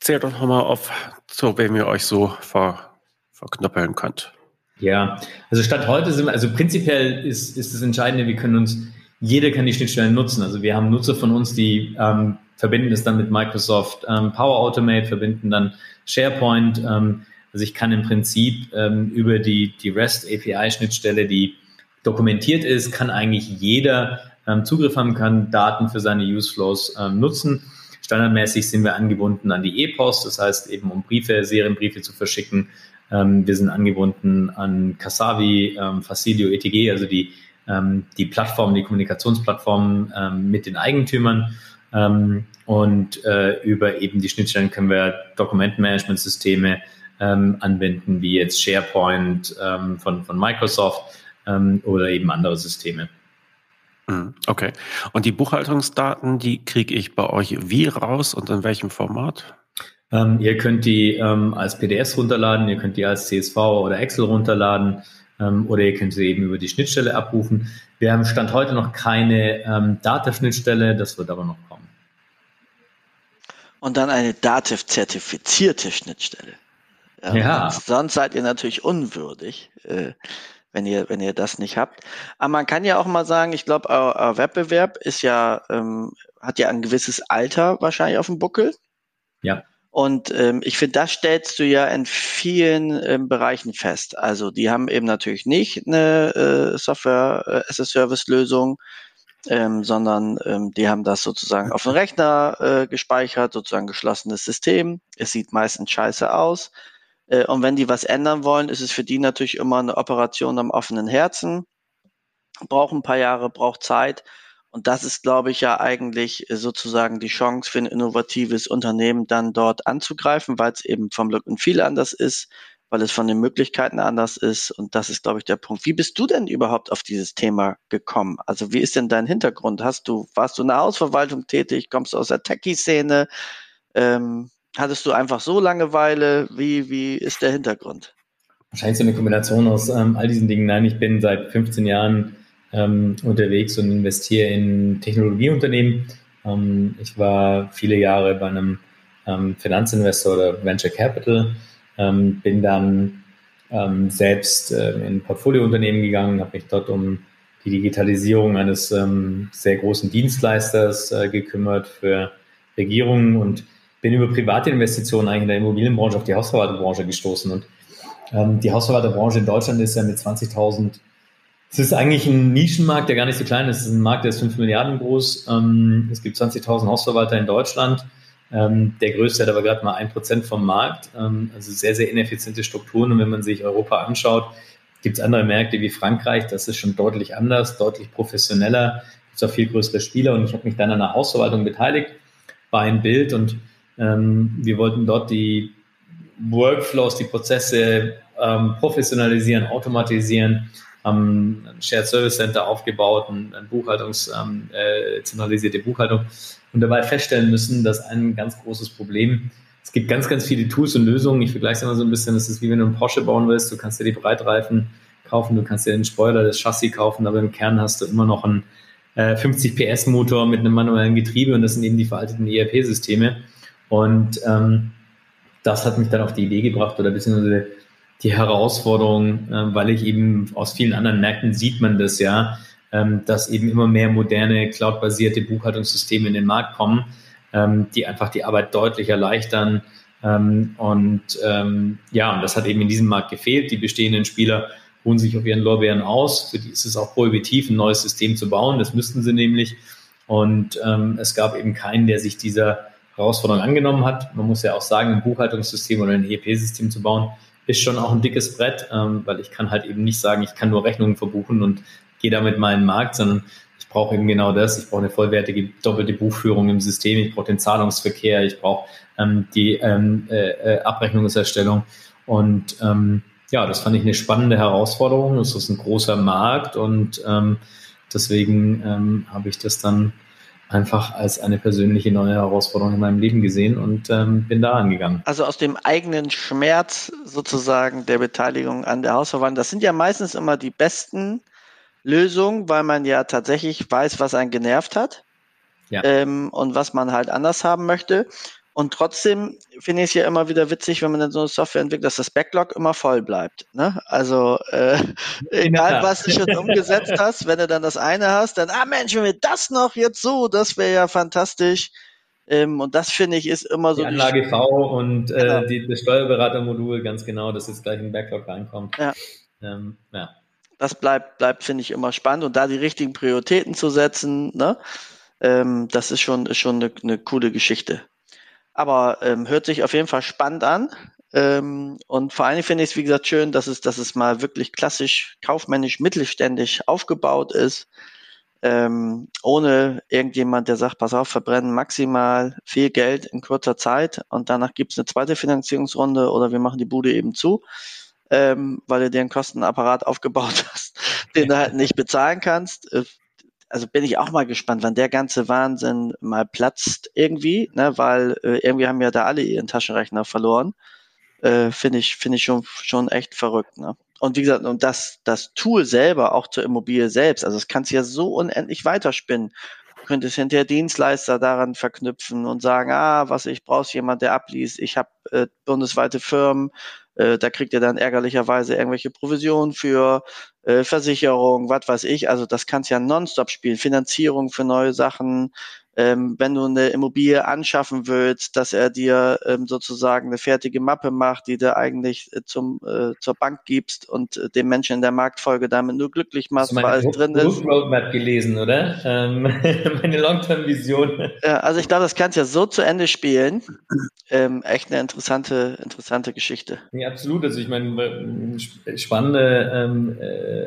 Zählt doch nochmal auf, zu wem ihr euch so ver, verknüppeln könnt. Ja, also statt heute sind wir, also prinzipiell ist, ist das Entscheidende, wir können uns, jeder kann die Schnittstellen nutzen. Also wir haben Nutzer von uns, die ähm, verbinden es dann mit Microsoft ähm, Power Automate, verbinden dann SharePoint. Ähm, also ich kann im Prinzip ähm, über die, die REST API-Schnittstelle, die dokumentiert ist, kann eigentlich jeder ähm, Zugriff haben, kann Daten für seine Useflows ähm, nutzen. Standardmäßig sind wir angebunden an die E-Post, das heißt eben um Briefe, Serienbriefe zu verschicken. Ähm, wir sind angebunden an Kasavi, ähm, Facilio, ETG, also die, ähm, die Plattform, die Kommunikationsplattform mit den Eigentümern. Und äh, über eben die Schnittstellen können wir Dokumentenmanagementsysteme ähm, anwenden, wie jetzt SharePoint ähm, von, von Microsoft ähm, oder eben andere Systeme. Mhm, okay. Und die Buchhaltungsdaten, die kriege ich bei euch wie raus und in welchem Format? Ähm, ihr könnt die ähm, als PDFs runterladen, ihr könnt die als CSV oder Excel runterladen ähm, oder ihr könnt sie eben über die Schnittstelle abrufen. Wir haben Stand heute noch keine ähm, Data-Schnittstelle, das wird aber noch kommen. Und dann eine Dativ-zertifizierte Schnittstelle. Ja. Ja. Sonst seid ihr natürlich unwürdig. Äh, wenn ihr, wenn ihr das nicht habt. Aber man kann ja auch mal sagen, ich glaube, euer, euer Wettbewerb ist ja, ähm, hat ja ein gewisses Alter wahrscheinlich auf dem Buckel. Ja. Und ähm, ich finde, das stellst du ja in vielen ähm, Bereichen fest. Also die haben eben natürlich nicht eine äh, Software-as-a-Service-Lösung, ähm, sondern ähm, die haben das sozusagen auf dem Rechner äh, gespeichert, sozusagen geschlossenes System. Es sieht meistens scheiße aus. Äh, und wenn die was ändern wollen, ist es für die natürlich immer eine Operation am offenen Herzen. Braucht ein paar Jahre, braucht Zeit. Und das ist, glaube ich, ja eigentlich äh, sozusagen die Chance für ein innovatives Unternehmen dann dort anzugreifen, weil es eben vom Look and Feel anders ist, weil es von den Möglichkeiten anders ist. Und das ist, glaube ich, der Punkt. Wie bist du denn überhaupt auf dieses Thema gekommen? Also wie ist denn dein Hintergrund? Hast du, warst du in der Hausverwaltung tätig? Kommst du aus der Techie-Szene? Ähm, hattest du einfach so Langeweile? Wie, wie ist der Hintergrund? Wahrscheinlich so eine Kombination aus ähm, all diesen Dingen. Nein, ich bin seit 15 Jahren ähm, unterwegs und investiere in Technologieunternehmen. Ähm, ich war viele Jahre bei einem ähm, Finanzinvestor oder Venture Capital, ähm, bin dann ähm, selbst äh, in Portfoliounternehmen gegangen, habe mich dort um die Digitalisierung eines sehr großen Dienstleisters äh, gekümmert für Regierungen und bin über private Investitionen eigentlich in der Immobilienbranche auf die Hausverwalterbranche gestoßen. Und ähm, die Hausverwalterbranche in Deutschland ist ja mit 20.000 es ist eigentlich ein Nischenmarkt, der gar nicht so klein ist. Es ist ein Markt, der ist 5 Milliarden groß. Ähm, es gibt 20.000 Hausverwalter in Deutschland. Ähm, der größte hat aber gerade mal ein Prozent vom Markt. Ähm, also sehr, sehr ineffiziente Strukturen. Und wenn man sich Europa anschaut, gibt es andere Märkte wie Frankreich. Das ist schon deutlich anders, deutlich professioneller. Es gibt auch viel größere Spieler. Und ich habe mich dann an der Hausverwaltung beteiligt, war ein Bild. Und wir wollten dort die Workflows, die Prozesse professionalisieren, automatisieren haben ein Shared Service Center aufgebaut, eine Buchhaltungs, ähm, äh, zentralisierte Buchhaltung und dabei feststellen müssen, dass ein ganz großes Problem es gibt ganz, ganz viele Tools und Lösungen. Ich vergleiche es immer so ein bisschen, das ist wie wenn du einen Porsche bauen willst, du kannst dir die Breitreifen kaufen, du kannst dir den Spoiler, das Chassis kaufen, aber im Kern hast du immer noch einen äh, 50 PS Motor mit einem manuellen Getriebe und das sind eben die veralteten ERP-Systeme. Und ähm, das hat mich dann auf die Idee gebracht oder beziehungsweise die Herausforderung, äh, weil ich eben aus vielen anderen Märkten sieht man das ja, ähm, dass eben immer mehr moderne cloud-basierte Buchhaltungssysteme in den Markt kommen, ähm, die einfach die Arbeit deutlich erleichtern. Ähm, und ähm, ja, und das hat eben in diesem Markt gefehlt. Die bestehenden Spieler ruhen sich auf ihren Lorbeeren aus. Für die ist es auch prohibitiv, ein neues System zu bauen. Das müssten sie nämlich. Und ähm, es gab eben keinen, der sich dieser Herausforderung angenommen hat. Man muss ja auch sagen, ein Buchhaltungssystem oder ein EEP-System zu bauen, ist schon auch ein dickes Brett, ähm, weil ich kann halt eben nicht sagen, ich kann nur Rechnungen verbuchen und gehe damit meinen Markt, sondern ich brauche eben genau das. Ich brauche eine vollwertige doppelte Buchführung im System, ich brauche den Zahlungsverkehr, ich brauche ähm, die ähm, äh, äh, Abrechnungserstellung und ähm, ja, das fand ich eine spannende Herausforderung. Das ist ein großer Markt und ähm, deswegen ähm, habe ich das dann einfach als eine persönliche neue Herausforderung in meinem Leben gesehen und ähm, bin da angegangen. Also aus dem eigenen Schmerz sozusagen der Beteiligung an der Hausverwaltung. Das sind ja meistens immer die besten Lösungen, weil man ja tatsächlich weiß, was einen genervt hat ja. ähm, und was man halt anders haben möchte. Und trotzdem finde ich es ja immer wieder witzig, wenn man dann so eine Software entwickelt, dass das Backlog immer voll bleibt. Ne? Also äh, egal, was du schon umgesetzt hast, wenn du dann das eine hast, dann, ah Mensch, wenn wir das noch jetzt so, das wäre ja fantastisch. Ähm, und das finde ich ist immer so. Die Anlage die V und äh, genau. die, das Steuerberatermodul, ganz genau, dass jetzt gleich ein Backlog reinkommt. Ja. Ähm, ja. Das bleibt, bleibt finde ich, immer spannend. Und da die richtigen Prioritäten zu setzen, ne? Ähm, das ist schon, ist schon eine, eine coole Geschichte. Aber ähm, hört sich auf jeden Fall spannend an. Ähm, und vor Dingen finde ich es, wie gesagt, schön, dass es, dass es mal wirklich klassisch, kaufmännisch, mittelständisch aufgebaut ist. Ähm, ohne irgendjemand, der sagt, pass auf, verbrennen maximal viel Geld in kurzer Zeit und danach gibt es eine zweite Finanzierungsrunde oder wir machen die Bude eben zu, ähm, weil du dir einen Kostenapparat aufgebaut hast, den du halt nicht bezahlen kannst. Also bin ich auch mal gespannt, wann der ganze Wahnsinn mal platzt irgendwie, ne, weil äh, irgendwie haben ja da alle ihren Taschenrechner verloren. Äh, finde ich, finde ich schon, schon echt verrückt, ne? Und wie gesagt, und das, das Tool selber, auch zur Immobilie selbst, also es kannst ja so unendlich weiterspinnen. Du könntest hinterher Dienstleister daran verknüpfen und sagen, ah, was ich brauche, jemand, der abliest. Ich habe äh, bundesweite Firmen. Äh, da kriegt ihr dann ärgerlicherweise irgendwelche Provisionen für äh, Versicherung, was weiß ich. Also das kannst ja nonstop spielen. Finanzierung für neue Sachen, ähm, wenn du eine Immobilie anschaffen willst, dass er dir ähm, sozusagen eine fertige Mappe macht, die du eigentlich äh, zum, äh, zur Bank gibst und äh, dem Menschen in der Marktfolge damit nur glücklich machst, weil alles drin ist. Roadmap gelesen, oder? Ähm, meine Long-Term-Vision. Ja, also ich glaube, das kannst du ja so zu Ende spielen. Ähm, echt eine interessante, interessante Geschichte. Ja, absolut. Also ich meine, spannende ähm, äh,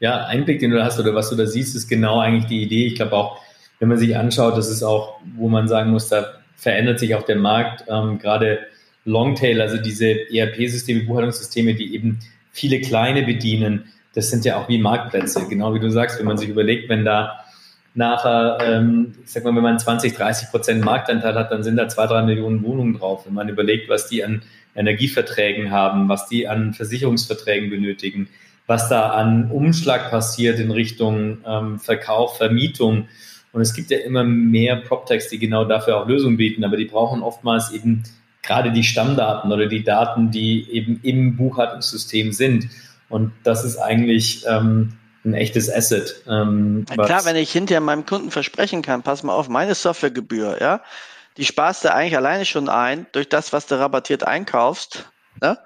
ja, Einblick, den du hast oder was du da siehst, ist genau eigentlich die Idee. Ich glaube auch, wenn man sich anschaut, das ist auch, wo man sagen muss, da verändert sich auch der Markt. Ähm, gerade Longtail, also diese ERP-Systeme, Buchhaltungssysteme, die eben viele kleine bedienen, das sind ja auch wie Marktplätze. Genau wie du sagst, wenn man sich überlegt, wenn da nachher, ähm, ich sag mal, wenn man 20, 30 Prozent Marktanteil hat, dann sind da zwei, drei Millionen Wohnungen drauf. Wenn man überlegt, was die an Energieverträgen haben, was die an Versicherungsverträgen benötigen, was da an Umschlag passiert in Richtung ähm, Verkauf, Vermietung, und es gibt ja immer mehr PropTechs, die genau dafür auch Lösungen bieten, aber die brauchen oftmals eben gerade die Stammdaten oder die Daten, die eben im Buchhaltungssystem sind. Und das ist eigentlich ähm, ein echtes Asset. Ähm, klar, wenn ich hinterher meinem Kunden versprechen kann, pass mal auf, meine Softwaregebühr, ja, die sparst du eigentlich alleine schon ein durch das, was du rabattiert einkaufst, ne?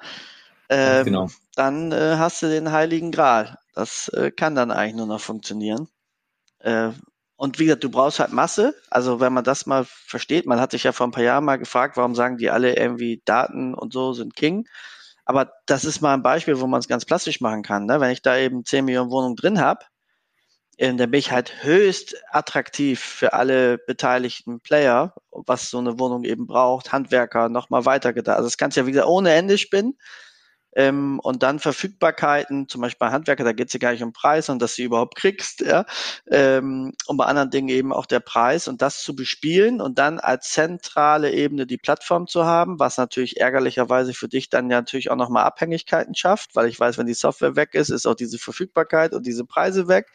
Ähm, genau. dann äh, hast du den heiligen Gral. Das äh, kann dann eigentlich nur noch funktionieren. Äh, und wie gesagt, du brauchst halt Masse. Also wenn man das mal versteht, man hat sich ja vor ein paar Jahren mal gefragt, warum sagen die alle irgendwie Daten und so sind King. Aber das ist mal ein Beispiel, wo man es ganz plastisch machen kann. Ne? Wenn ich da eben 10 Millionen Wohnungen drin habe, äh, dann bin ich halt höchst attraktiv für alle beteiligten Player, was so eine Wohnung eben braucht, Handwerker, nochmal weitergedacht. Also das kannst du ja wieder ohne Ende spinnen. Ähm, und dann Verfügbarkeiten, zum Beispiel bei Handwerker, da geht es ja gar nicht um Preis und dass du überhaupt kriegst, ja. Ähm, und bei anderen Dingen eben auch der Preis und das zu bespielen und dann als zentrale Ebene die Plattform zu haben, was natürlich ärgerlicherweise für dich dann ja natürlich auch nochmal Abhängigkeiten schafft, weil ich weiß, wenn die Software weg ist, ist auch diese Verfügbarkeit und diese Preise weg.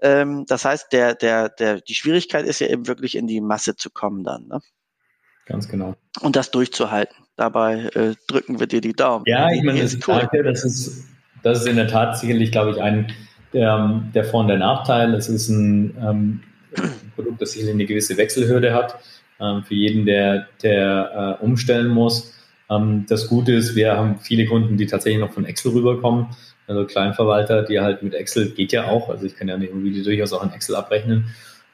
Ähm, das heißt, der, der, der, die Schwierigkeit ist ja eben wirklich in die Masse zu kommen dann. Ne? Ganz genau. Und das durchzuhalten. Dabei äh, drücken wir dir die Daumen. Ja, ich meine, das, cool. das, ist, das ist in der Tat sicherlich, glaube ich, ein der, der Vor- und der Nachteil. Es ist ein ähm, Produkt, das sicherlich eine gewisse Wechselhürde hat ähm, für jeden, der, der äh, umstellen muss. Ähm, das Gute ist, wir haben viele Kunden, die tatsächlich noch von Excel rüberkommen. Also Kleinverwalter, die halt mit Excel geht ja auch. Also ich kann ja eine Immobilie durchaus auch in Excel abrechnen.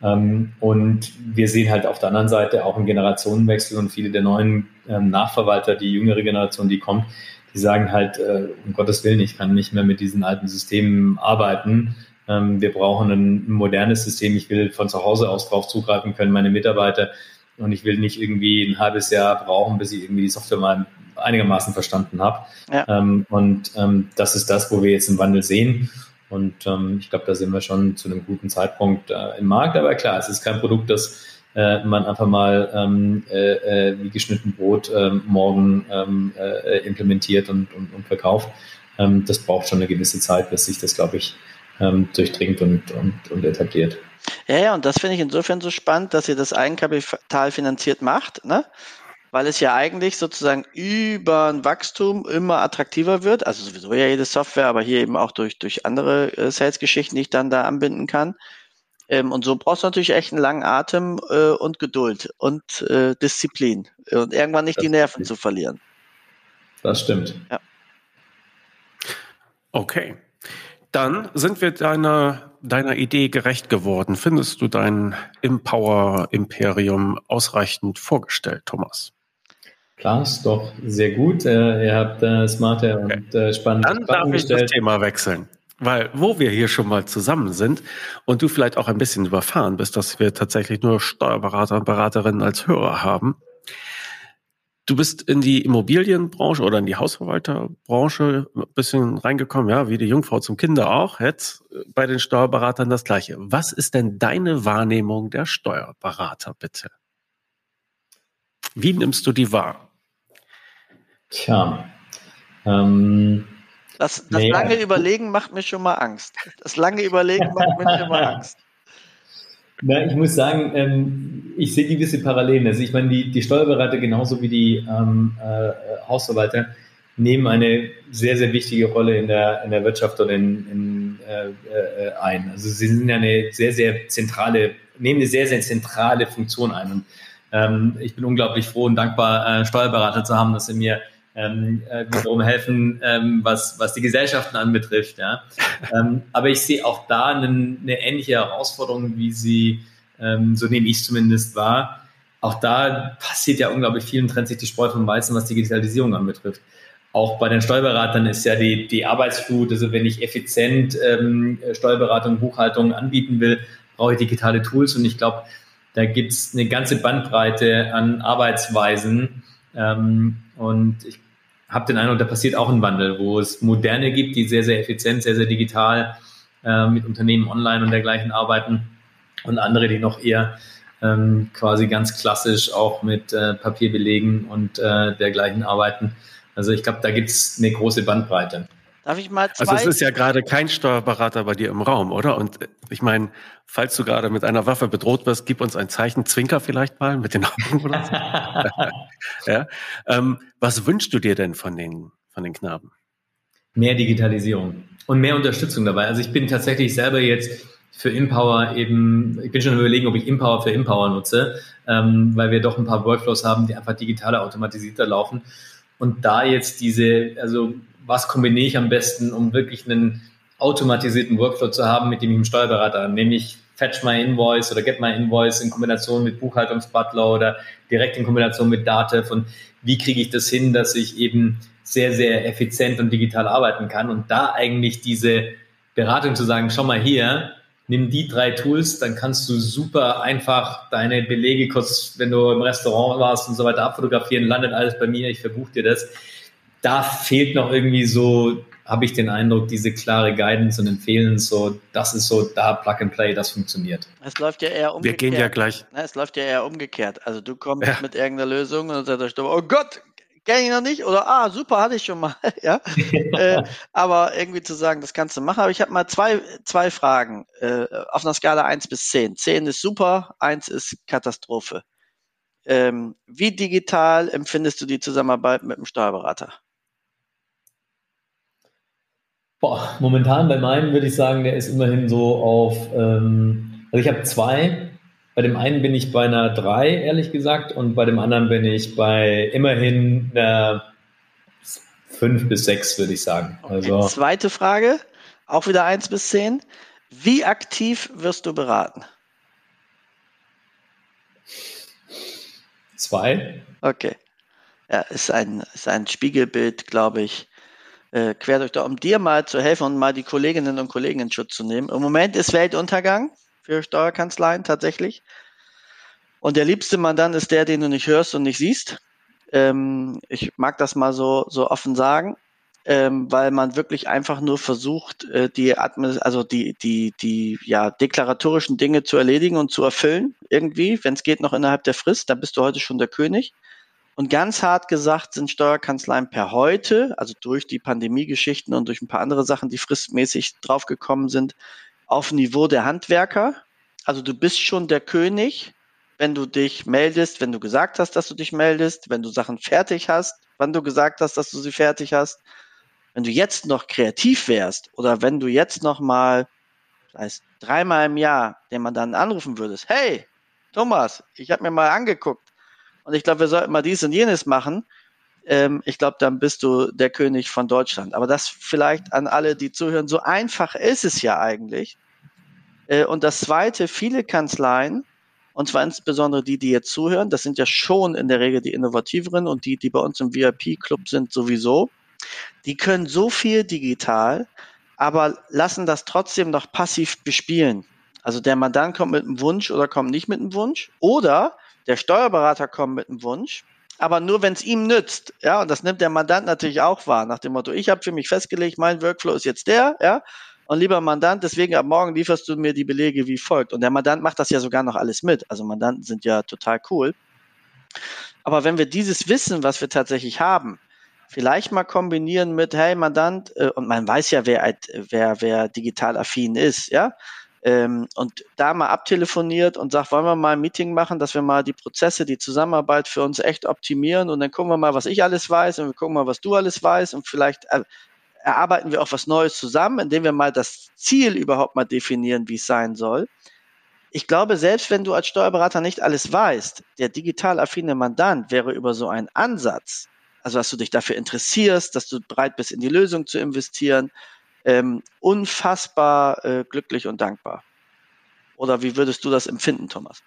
Ähm, und wir sehen halt auf der anderen Seite auch einen Generationenwechsel und viele der neuen ähm, Nachverwalter, die jüngere Generation, die kommt, die sagen halt, äh, um Gottes Willen, ich kann nicht mehr mit diesen alten Systemen arbeiten. Ähm, wir brauchen ein modernes System. Ich will von zu Hause aus drauf zugreifen können, meine Mitarbeiter. Und ich will nicht irgendwie ein halbes Jahr brauchen, bis ich irgendwie die Software mal einigermaßen verstanden habe. Ja. und das ist das, wo wir jetzt einen Wandel sehen. Und ähm, ich glaube, da sind wir schon zu einem guten Zeitpunkt äh, im Markt. Aber klar, es ist kein Produkt, das äh, man einfach mal ähm, äh, äh wie geschnitten Brot ähm, morgen ähm, äh, implementiert und, und, und verkauft. Ähm, das braucht schon eine gewisse Zeit, bis sich das, glaube ich, ähm, durchdringt und, und, und etabliert. Ja, ja, und das finde ich insofern so spannend, dass ihr das Eigenkapital finanziert macht. Ne? Weil es ja eigentlich sozusagen über ein Wachstum immer attraktiver wird. Also sowieso ja jede Software, aber hier eben auch durch, durch andere äh, Sales-Geschichten, die ich dann da anbinden kann. Ähm, und so brauchst du natürlich echt einen langen Atem äh, und Geduld und äh, Disziplin und irgendwann nicht das die Nerven zu verlieren. Das stimmt. Ja. Okay. Dann sind wir deiner, deiner Idee gerecht geworden. Findest du dein Empower Imperium ausreichend vorgestellt, Thomas? Klar, ist doch sehr gut. Äh, ihr habt äh, smarte okay. und äh, spannende Dann darf ich das Thema wechseln. Weil, wo wir hier schon mal zusammen sind und du vielleicht auch ein bisschen überfahren bist, dass wir tatsächlich nur Steuerberater und Beraterinnen als Hörer haben. Du bist in die Immobilienbranche oder in die Hausverwalterbranche ein bisschen reingekommen, ja, wie die Jungfrau zum Kinder auch. Jetzt bei den Steuerberatern das Gleiche. Was ist denn deine Wahrnehmung der Steuerberater, bitte? Wie nimmst du die wahr? Tja. Ähm, das, das nee, lange Überlegen macht mir schon mal Angst. Das lange Überlegen macht mir schon mal Angst. Na, ich muss sagen, ähm, ich sehe gewisse Parallelen. Also ich meine, die, die Steuerberater genauso wie die ähm, äh, Hausverwalter nehmen eine sehr, sehr wichtige Rolle in der, in der Wirtschaft und in, in, äh, äh, ein. Also sie sind ja eine sehr, sehr zentrale, nehmen eine sehr, sehr zentrale Funktion ein. Und ähm, ich bin unglaublich froh und dankbar, äh, Steuerberater zu haben, dass sie mir ähm, äh, wiederum helfen, ähm, was, was die Gesellschaften anbetrifft. Ja. Ähm, aber ich sehe auch da eine, eine ähnliche Herausforderung, wie sie, ähm, so nehme ich zumindest wahr. Auch da passiert ja unglaublich viel und trennt sich die Spreu vom Weißen, was Digitalisierung anbetrifft. Auch bei den Steuerberatern ist ja die, die Arbeitsflut, also wenn ich effizient ähm, Steuerberatung, Buchhaltung anbieten will, brauche ich digitale Tools und ich glaube, da gibt es eine ganze Bandbreite an Arbeitsweisen, ähm, und ich habe den Eindruck, da passiert auch ein Wandel, wo es Moderne gibt, die sehr, sehr effizient, sehr, sehr digital äh, mit Unternehmen online und dergleichen arbeiten und andere, die noch eher ähm, quasi ganz klassisch auch mit äh, Papierbelegen und äh, dergleichen arbeiten. Also ich glaube, da gibt es eine große Bandbreite. Darf ich mal zwei? Also es ist ja gerade kein Steuerberater bei dir im Raum, oder? Und ich meine, falls du gerade mit einer Waffe bedroht wirst, gib uns ein Zeichen, zwinker vielleicht mal mit den Augen oder so. ja. Ähm, was wünschst du dir denn von den, von den Knaben? Mehr Digitalisierung und mehr Unterstützung dabei. Also ich bin tatsächlich selber jetzt für Empower eben, ich bin schon überlegen, ob ich Empower für Empower nutze, ähm, weil wir doch ein paar Workflows haben, die einfach digitaler, automatisierter laufen. Und da jetzt diese, also was kombiniere ich am besten, um wirklich einen automatisierten Workflow zu haben, mit dem ich einen Steuerberater, nämlich Fetch My Invoice oder Get My Invoice in Kombination mit Buchhaltungsbutler oder direkt in Kombination mit Datev? Und wie kriege ich das hin, dass ich eben sehr, sehr effizient und digital arbeiten kann? Und da eigentlich diese Beratung zu sagen, schau mal hier, nimm die drei Tools, dann kannst du super einfach deine Belege kurz, wenn du im Restaurant warst und so weiter abfotografieren, landet alles bei mir, ich verbuche dir das da fehlt noch irgendwie so, habe ich den Eindruck, diese klare Guidance und Empfehlen, so, das ist so da Plug and Play, das funktioniert. Es läuft ja eher umgekehrt. Wir gehen ja gleich. es läuft ja eher umgekehrt. Also du kommst ja. mit irgendeiner Lösung und dann sagt der oh Gott, kenne ich noch nicht oder ah, super, hatte ich schon mal. ja. äh, aber irgendwie zu sagen, das kannst du machen. Aber ich habe mal zwei, zwei Fragen äh, auf einer Skala 1 bis 10. 10 ist super, 1 ist Katastrophe. Ähm, wie digital empfindest du die Zusammenarbeit mit dem Steuerberater? Boah, momentan bei meinem würde ich sagen, der ist immerhin so auf, ähm, also ich habe zwei. Bei dem einen bin ich bei einer drei, ehrlich gesagt, und bei dem anderen bin ich bei immerhin einer fünf bis sechs, würde ich sagen. Okay. Also, Zweite Frage, auch wieder eins bis zehn. Wie aktiv wirst du beraten? Zwei. Okay. Ja, ist ein, ist ein Spiegelbild, glaube ich, äh, quer durch um dir mal zu helfen und mal die Kolleginnen und Kollegen in Schutz zu nehmen. Im Moment ist Weltuntergang für Steuerkanzleien tatsächlich. Und der liebste Mandant ist der, den du nicht hörst und nicht siehst. Ähm, ich mag das mal so, so offen sagen, ähm, weil man wirklich einfach nur versucht, äh, die also die, die, die ja, deklaratorischen Dinge zu erledigen und zu erfüllen, irgendwie, wenn es geht, noch innerhalb der Frist, dann bist du heute schon der König. Und ganz hart gesagt sind Steuerkanzleien per heute, also durch die Pandemiegeschichten und durch ein paar andere Sachen, die fristmäßig draufgekommen sind, auf Niveau der Handwerker. Also du bist schon der König, wenn du dich meldest, wenn du gesagt hast, dass du dich meldest, wenn du Sachen fertig hast, wann du gesagt hast, dass du sie fertig hast. Wenn du jetzt noch kreativ wärst oder wenn du jetzt noch mal, das dreimal im Jahr den man dann anrufen würdest, hey, Thomas, ich habe mir mal angeguckt, und ich glaube, wir sollten mal dies und jenes machen. Ähm, ich glaube, dann bist du der König von Deutschland. Aber das vielleicht an alle, die zuhören, so einfach ist es ja eigentlich. Äh, und das Zweite, viele Kanzleien, und zwar insbesondere die, die jetzt zuhören, das sind ja schon in der Regel die innovativeren und die, die bei uns im VIP-Club sind, sowieso. Die können so viel digital, aber lassen das trotzdem noch passiv bespielen. Also der Mandant kommt mit einem Wunsch oder kommt nicht mit einem Wunsch. Oder der Steuerberater kommt mit einem Wunsch, aber nur wenn es ihm nützt. Ja, und das nimmt der Mandant natürlich auch wahr, nach dem Motto, ich habe für mich festgelegt, mein Workflow ist jetzt der, ja. Und lieber Mandant, deswegen ab morgen lieferst du mir die Belege wie folgt. Und der Mandant macht das ja sogar noch alles mit. Also Mandanten sind ja total cool. Aber wenn wir dieses Wissen, was wir tatsächlich haben, vielleicht mal kombinieren mit, hey Mandant, äh, und man weiß ja, wer, wer, wer digital affin ist, ja, ähm, und da mal abtelefoniert und sagt, wollen wir mal ein Meeting machen, dass wir mal die Prozesse, die Zusammenarbeit für uns echt optimieren und dann gucken wir mal, was ich alles weiß und wir gucken mal, was du alles weißt und vielleicht äh, erarbeiten wir auch was Neues zusammen, indem wir mal das Ziel überhaupt mal definieren, wie es sein soll. Ich glaube, selbst wenn du als Steuerberater nicht alles weißt, der digital affine Mandant wäre über so einen Ansatz, also dass du dich dafür interessierst, dass du bereit bist, in die Lösung zu investieren, ähm, unfassbar äh, glücklich und dankbar. Oder wie würdest du das empfinden, Thomas?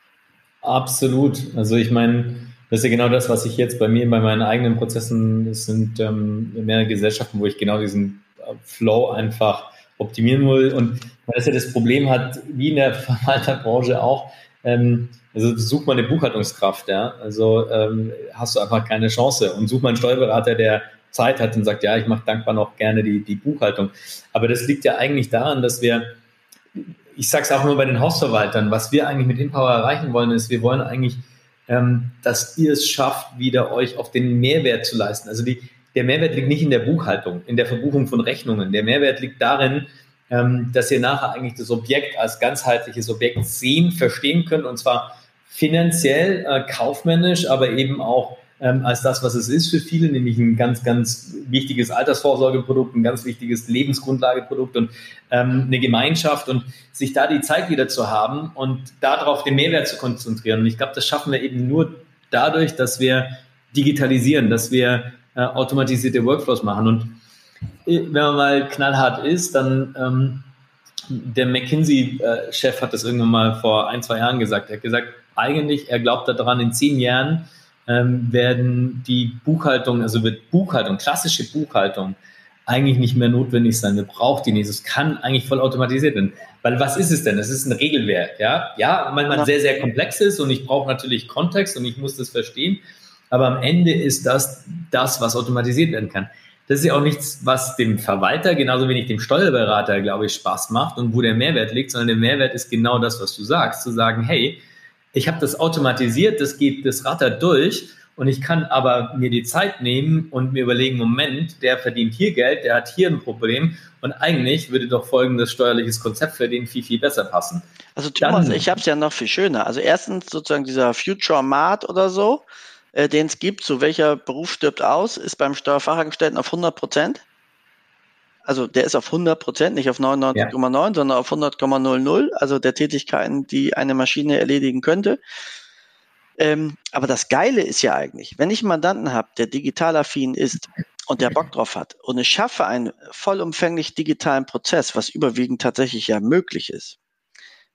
Absolut. Also ich meine, das ist ja genau das, was ich jetzt bei mir, bei meinen eigenen Prozessen, es sind ähm, mehrere Gesellschaften, wo ich genau diesen äh, Flow einfach optimieren will. Und weil das ja das Problem hat, wie in der Verwalterbranche auch, ähm, also such mal eine Buchhaltungskraft, ja. Also ähm, hast du einfach keine Chance. Und such mal einen Steuerberater, der Zeit hat und sagt, ja, ich mache dankbar noch gerne die, die Buchhaltung. Aber das liegt ja eigentlich daran, dass wir, ich sage es auch nur bei den Hausverwaltern, was wir eigentlich mit Empower erreichen wollen, ist, wir wollen eigentlich, ähm, dass ihr es schafft, wieder euch auf den Mehrwert zu leisten. Also die, der Mehrwert liegt nicht in der Buchhaltung, in der Verbuchung von Rechnungen. Der Mehrwert liegt darin, ähm, dass ihr nachher eigentlich das Objekt als ganzheitliches Objekt sehen, verstehen könnt und zwar finanziell, äh, kaufmännisch, aber eben auch ähm, als das, was es ist für viele, nämlich ein ganz, ganz wichtiges Altersvorsorgeprodukt, ein ganz wichtiges Lebensgrundlageprodukt und ähm, eine Gemeinschaft und sich da die Zeit wieder zu haben und darauf den Mehrwert zu konzentrieren. Und ich glaube, das schaffen wir eben nur dadurch, dass wir digitalisieren, dass wir äh, automatisierte Workflows machen. Und äh, wenn man mal knallhart ist, dann ähm, der McKinsey-Chef hat das irgendwann mal vor ein, zwei Jahren gesagt. Er hat gesagt, eigentlich, er glaubt daran, in zehn Jahren ähm, werden die Buchhaltung, also wird Buchhaltung, klassische Buchhaltung, eigentlich nicht mehr notwendig sein. Wir brauchen die nicht. Es kann eigentlich voll automatisiert werden. Weil was ist es denn? Es ist ein Regelwerk, ja. Ja, manchmal sehr, sehr komplex ist und ich brauche natürlich Kontext und ich muss das verstehen. Aber am Ende ist das das, was automatisiert werden kann. Das ist ja auch nichts, was dem Verwalter, genauso wenig dem Steuerberater, glaube ich, Spaß macht und wo der Mehrwert liegt, sondern der Mehrwert ist genau das, was du sagst, zu sagen, hey, ich habe das automatisiert, das geht, das rattert durch und ich kann aber mir die Zeit nehmen und mir überlegen, Moment, der verdient hier Geld, der hat hier ein Problem und eigentlich würde doch folgendes steuerliches Konzept für den viel, viel besser passen. Also Thomas, Dann, ich habe es ja noch viel schöner. Also erstens sozusagen dieser Future Mart oder so, äh, den es gibt, so welcher Beruf stirbt aus, ist beim Steuerfachangestellten auf 100 Prozent also der ist auf 100 Prozent, nicht auf 99,9, ja. sondern auf 100,00, also der Tätigkeiten, die eine Maschine erledigen könnte. Ähm, aber das Geile ist ja eigentlich, wenn ich einen Mandanten habe, der digital affin ist und der Bock drauf hat und ich schaffe einen vollumfänglich digitalen Prozess, was überwiegend tatsächlich ja möglich ist,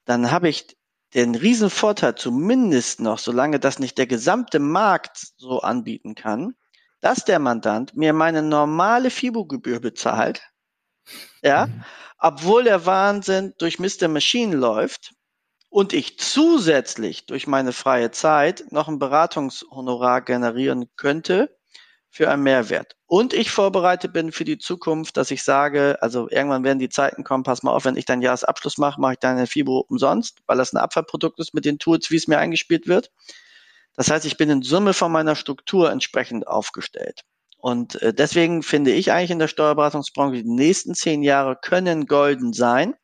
dann habe ich den riesen Vorteil zumindest noch, solange das nicht der gesamte Markt so anbieten kann, dass der Mandant mir meine normale FIBO-Gebühr bezahlt ja, mhm. obwohl der Wahnsinn durch Mr. Machine läuft und ich zusätzlich durch meine freie Zeit noch ein Beratungshonorar generieren könnte für einen Mehrwert. Und ich vorbereitet bin für die Zukunft, dass ich sage, also irgendwann werden die Zeiten kommen, pass mal auf, wenn ich deinen Jahresabschluss mache, mache ich deine FIBO umsonst, weil das ein Abfallprodukt ist mit den Tools, wie es mir eingespielt wird. Das heißt, ich bin in Summe von meiner Struktur entsprechend aufgestellt. Und äh, deswegen finde ich eigentlich in der Steuerberatungsbranche, die nächsten zehn Jahre können golden sein,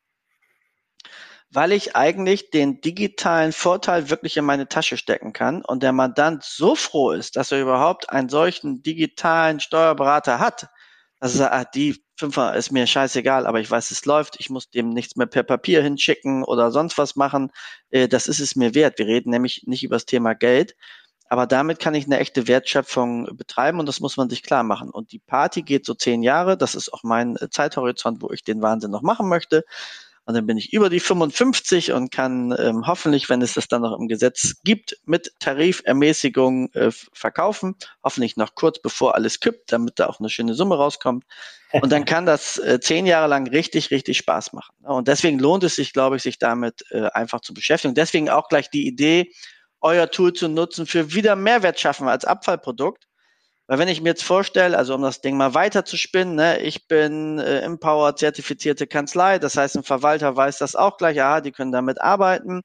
weil ich eigentlich den digitalen Vorteil wirklich in meine Tasche stecken kann und der Mandant so froh ist, dass er überhaupt einen solchen digitalen Steuerberater hat, dass er sagt, ah, die Fünfer ist mir scheißegal, aber ich weiß, es läuft, ich muss dem nichts mehr per Papier hinschicken oder sonst was machen. Äh, das ist es mir wert. Wir reden nämlich nicht über das Thema Geld, aber damit kann ich eine echte Wertschöpfung betreiben und das muss man sich klar machen. Und die Party geht so zehn Jahre. Das ist auch mein äh, Zeithorizont, wo ich den Wahnsinn noch machen möchte. Und dann bin ich über die 55 und kann ähm, hoffentlich, wenn es das dann noch im Gesetz gibt, mit Tarifermäßigung äh, verkaufen. Hoffentlich noch kurz bevor alles kippt, damit da auch eine schöne Summe rauskommt. Und dann kann das äh, zehn Jahre lang richtig, richtig Spaß machen. Und deswegen lohnt es sich, glaube ich, sich damit äh, einfach zu beschäftigen. Deswegen auch gleich die Idee, euer Tool zu nutzen für wieder Mehrwert schaffen als Abfallprodukt. Weil wenn ich mir jetzt vorstelle, also um das Ding mal weiter zu spinnen, ne, ich bin äh, Empower zertifizierte Kanzlei, das heißt, ein Verwalter weiß das auch gleich, ja, die können damit arbeiten.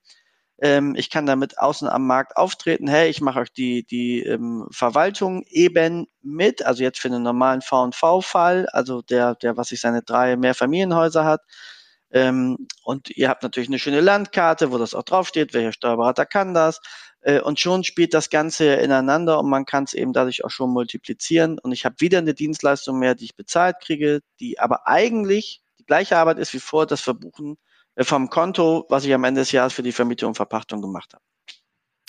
Ähm, ich kann damit außen am Markt auftreten, hey, ich mache euch die, die ähm, Verwaltung eben mit, also jetzt für einen normalen V&V-Fall, also der, der, was sich seine drei Mehrfamilienhäuser hat, Ähm, und ihr habt natürlich eine schöne Landkarte, wo das auch draufsteht, welcher Steuerberater kann das. Äh, und schon spielt das Ganze ineinander und man kann es eben dadurch auch schon multiplizieren. Und ich habe wieder eine Dienstleistung mehr, die ich bezahlt kriege, die aber eigentlich die gleiche Arbeit ist wie vor das Verbuchen äh, vom Konto, was ich am Ende des Jahres für die Vermietung und Verpachtung gemacht habe.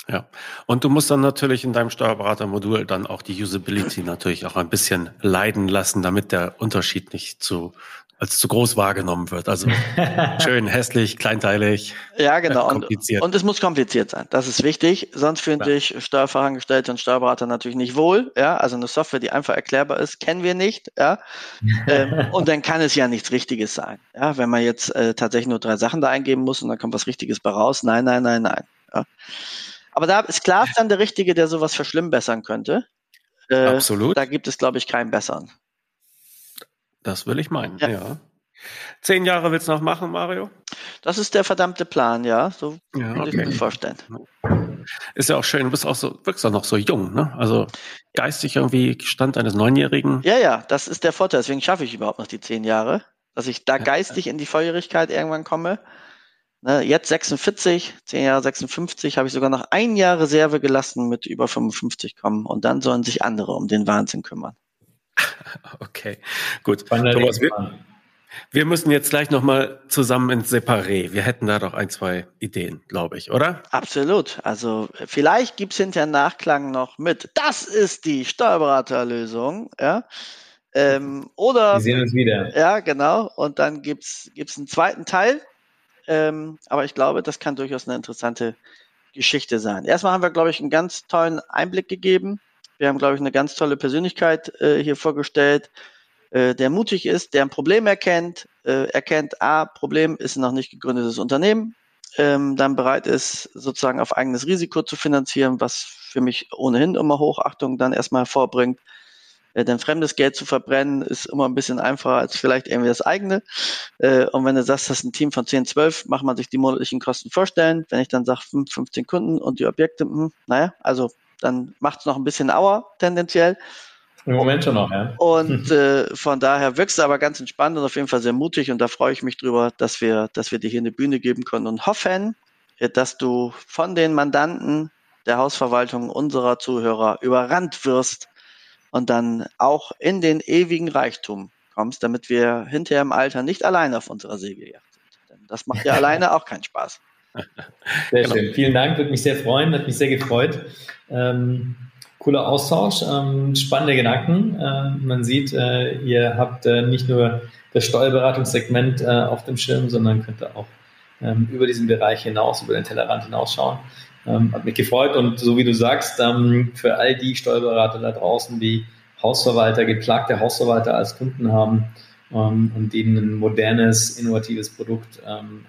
Ja, und du musst dann natürlich in deinem Steuerberatermodul dann auch die Usability natürlich auch ein bisschen leiden lassen, damit der Unterschied nicht zu als zu groß wahrgenommen wird. Also schön, hässlich, kleinteilig. Ja, genau. Kompliziert. Und, und es muss kompliziert sein. Das ist wichtig. Sonst fühlen sich Steuerfachangestellte und Steuerberater natürlich nicht wohl. Ja, also eine Software, die einfach erklärbar ist, kennen wir nicht. Ja, ähm, und dann kann es ja nichts Richtiges sein. Ja, wenn man jetzt äh, tatsächlich nur drei Sachen da eingeben muss und dann kommt was Richtiges bei raus. Nein, nein, nein, nein. Ja. Aber da ist Klaas dann der Richtige, der sowas verschlimmbessern könnte. Äh, Absolut. Da gibt es, glaube ich, keinen besseren. Das will ich meinen, ja. ja. Zehn Jahre willst du noch machen, Mario? Das ist der verdammte Plan, ja. So ja, okay. ich mir vorstellen. Ist ja auch schön, du bist auch so, wirkst auch noch so jung, ne? Also geistig irgendwie Stand eines Neunjährigen. Ja, ja, das ist der Vorteil. Deswegen schaffe ich überhaupt noch die zehn Jahre, dass ich da geistig in die Volljährigkeit irgendwann komme. Ne, jetzt 46, 10 Jahre 56, habe ich sogar noch ein Jahr Reserve gelassen mit über 55 kommen. Und dann sollen sich andere um den Wahnsinn kümmern. Okay, gut. Thomas, wir, wir, müssen jetzt gleich nochmal zusammen ins Separé. Wir hätten da doch ein, zwei Ideen, glaube ich, oder? Absolut. Also vielleicht gibt es hinterher Nachklang noch mit. Das ist die Steuerberaterlösung. Ja. Ähm, oder. Wir sehen uns wieder. Ja, genau. Und dann gibt es einen zweiten Teil. Ähm, aber ich glaube, das kann durchaus eine interessante Geschichte sein. Erstmal haben wir, glaube ich, einen ganz tollen Einblick gegeben. Wir haben, glaube ich, eine ganz tolle Persönlichkeit äh, hier vorgestellt, äh, der mutig ist, der ein Problem erkennt, äh, erkennt, a, Problem ist noch nicht gegründetes Unternehmen, ähm, dann bereit ist, sozusagen auf eigenes Risiko zu finanzieren, was für mich ohnehin immer Hochachtung dann erstmal vorbringt. Äh, denn fremdes Geld zu verbrennen ist immer ein bisschen einfacher als vielleicht irgendwie das eigene. Äh, und wenn du sagst, das ist ein Team von 10, 12, macht man sich die monatlichen Kosten vorstellen. Wenn ich dann sage 5, 15 Kunden und die Objekte, hm, naja, also dann macht es noch ein bisschen Auer tendenziell. Im Moment schon noch, ja. Und äh, von daher wirkst du aber ganz entspannt und auf jeden Fall sehr mutig und da freue ich mich drüber, dass wir, dass wir dir hier eine Bühne geben können und hoffen, äh, dass du von den Mandanten der Hausverwaltung unserer Zuhörer überrannt wirst und dann auch in den ewigen Reichtum kommst, damit wir hinterher im Alter nicht alleine auf unserer Segeljagd sind. Denn das macht ja alleine auch keinen Spaß. Sehr genau. schön. Vielen Dank, würde mich sehr freuen, hat mich sehr gefreut. Ähm, cooler Austausch, ähm, spannende Gedanken. Äh, man sieht, äh, ihr habt äh, nicht nur das Steuerberatungssegment äh, auf dem Schirm, sondern könnt auch ähm, über diesen Bereich hinaus, über den Tellerrand hinausschauen. Ähm, hat mich gefreut und so wie du sagst, ähm, für all die Steuerberater da draußen, die Hausverwalter, geplagte Hausverwalter als Kunden haben ähm, und denen ein modernes, innovatives Produkt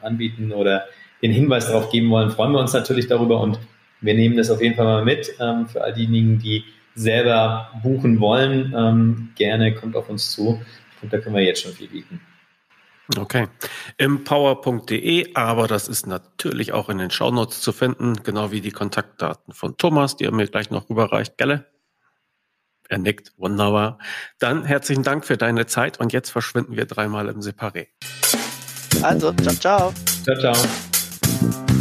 anbieten oder den Hinweis darauf geben wollen, freuen wir uns natürlich darüber und wir nehmen das auf jeden Fall mal mit ähm, für all diejenigen, die selber buchen wollen. Ähm, gerne kommt auf uns zu und da können wir jetzt schon viel bieten. Okay. Empower.de, aber das ist natürlich auch in den Shownotes zu finden, genau wie die Kontaktdaten von Thomas, die er mir gleich noch rüberreicht. Gelle? Er nickt, wunderbar. Dann herzlichen Dank für deine Zeit und jetzt verschwinden wir dreimal im Separé. Also, ciao, ciao. Ciao, ciao. thank you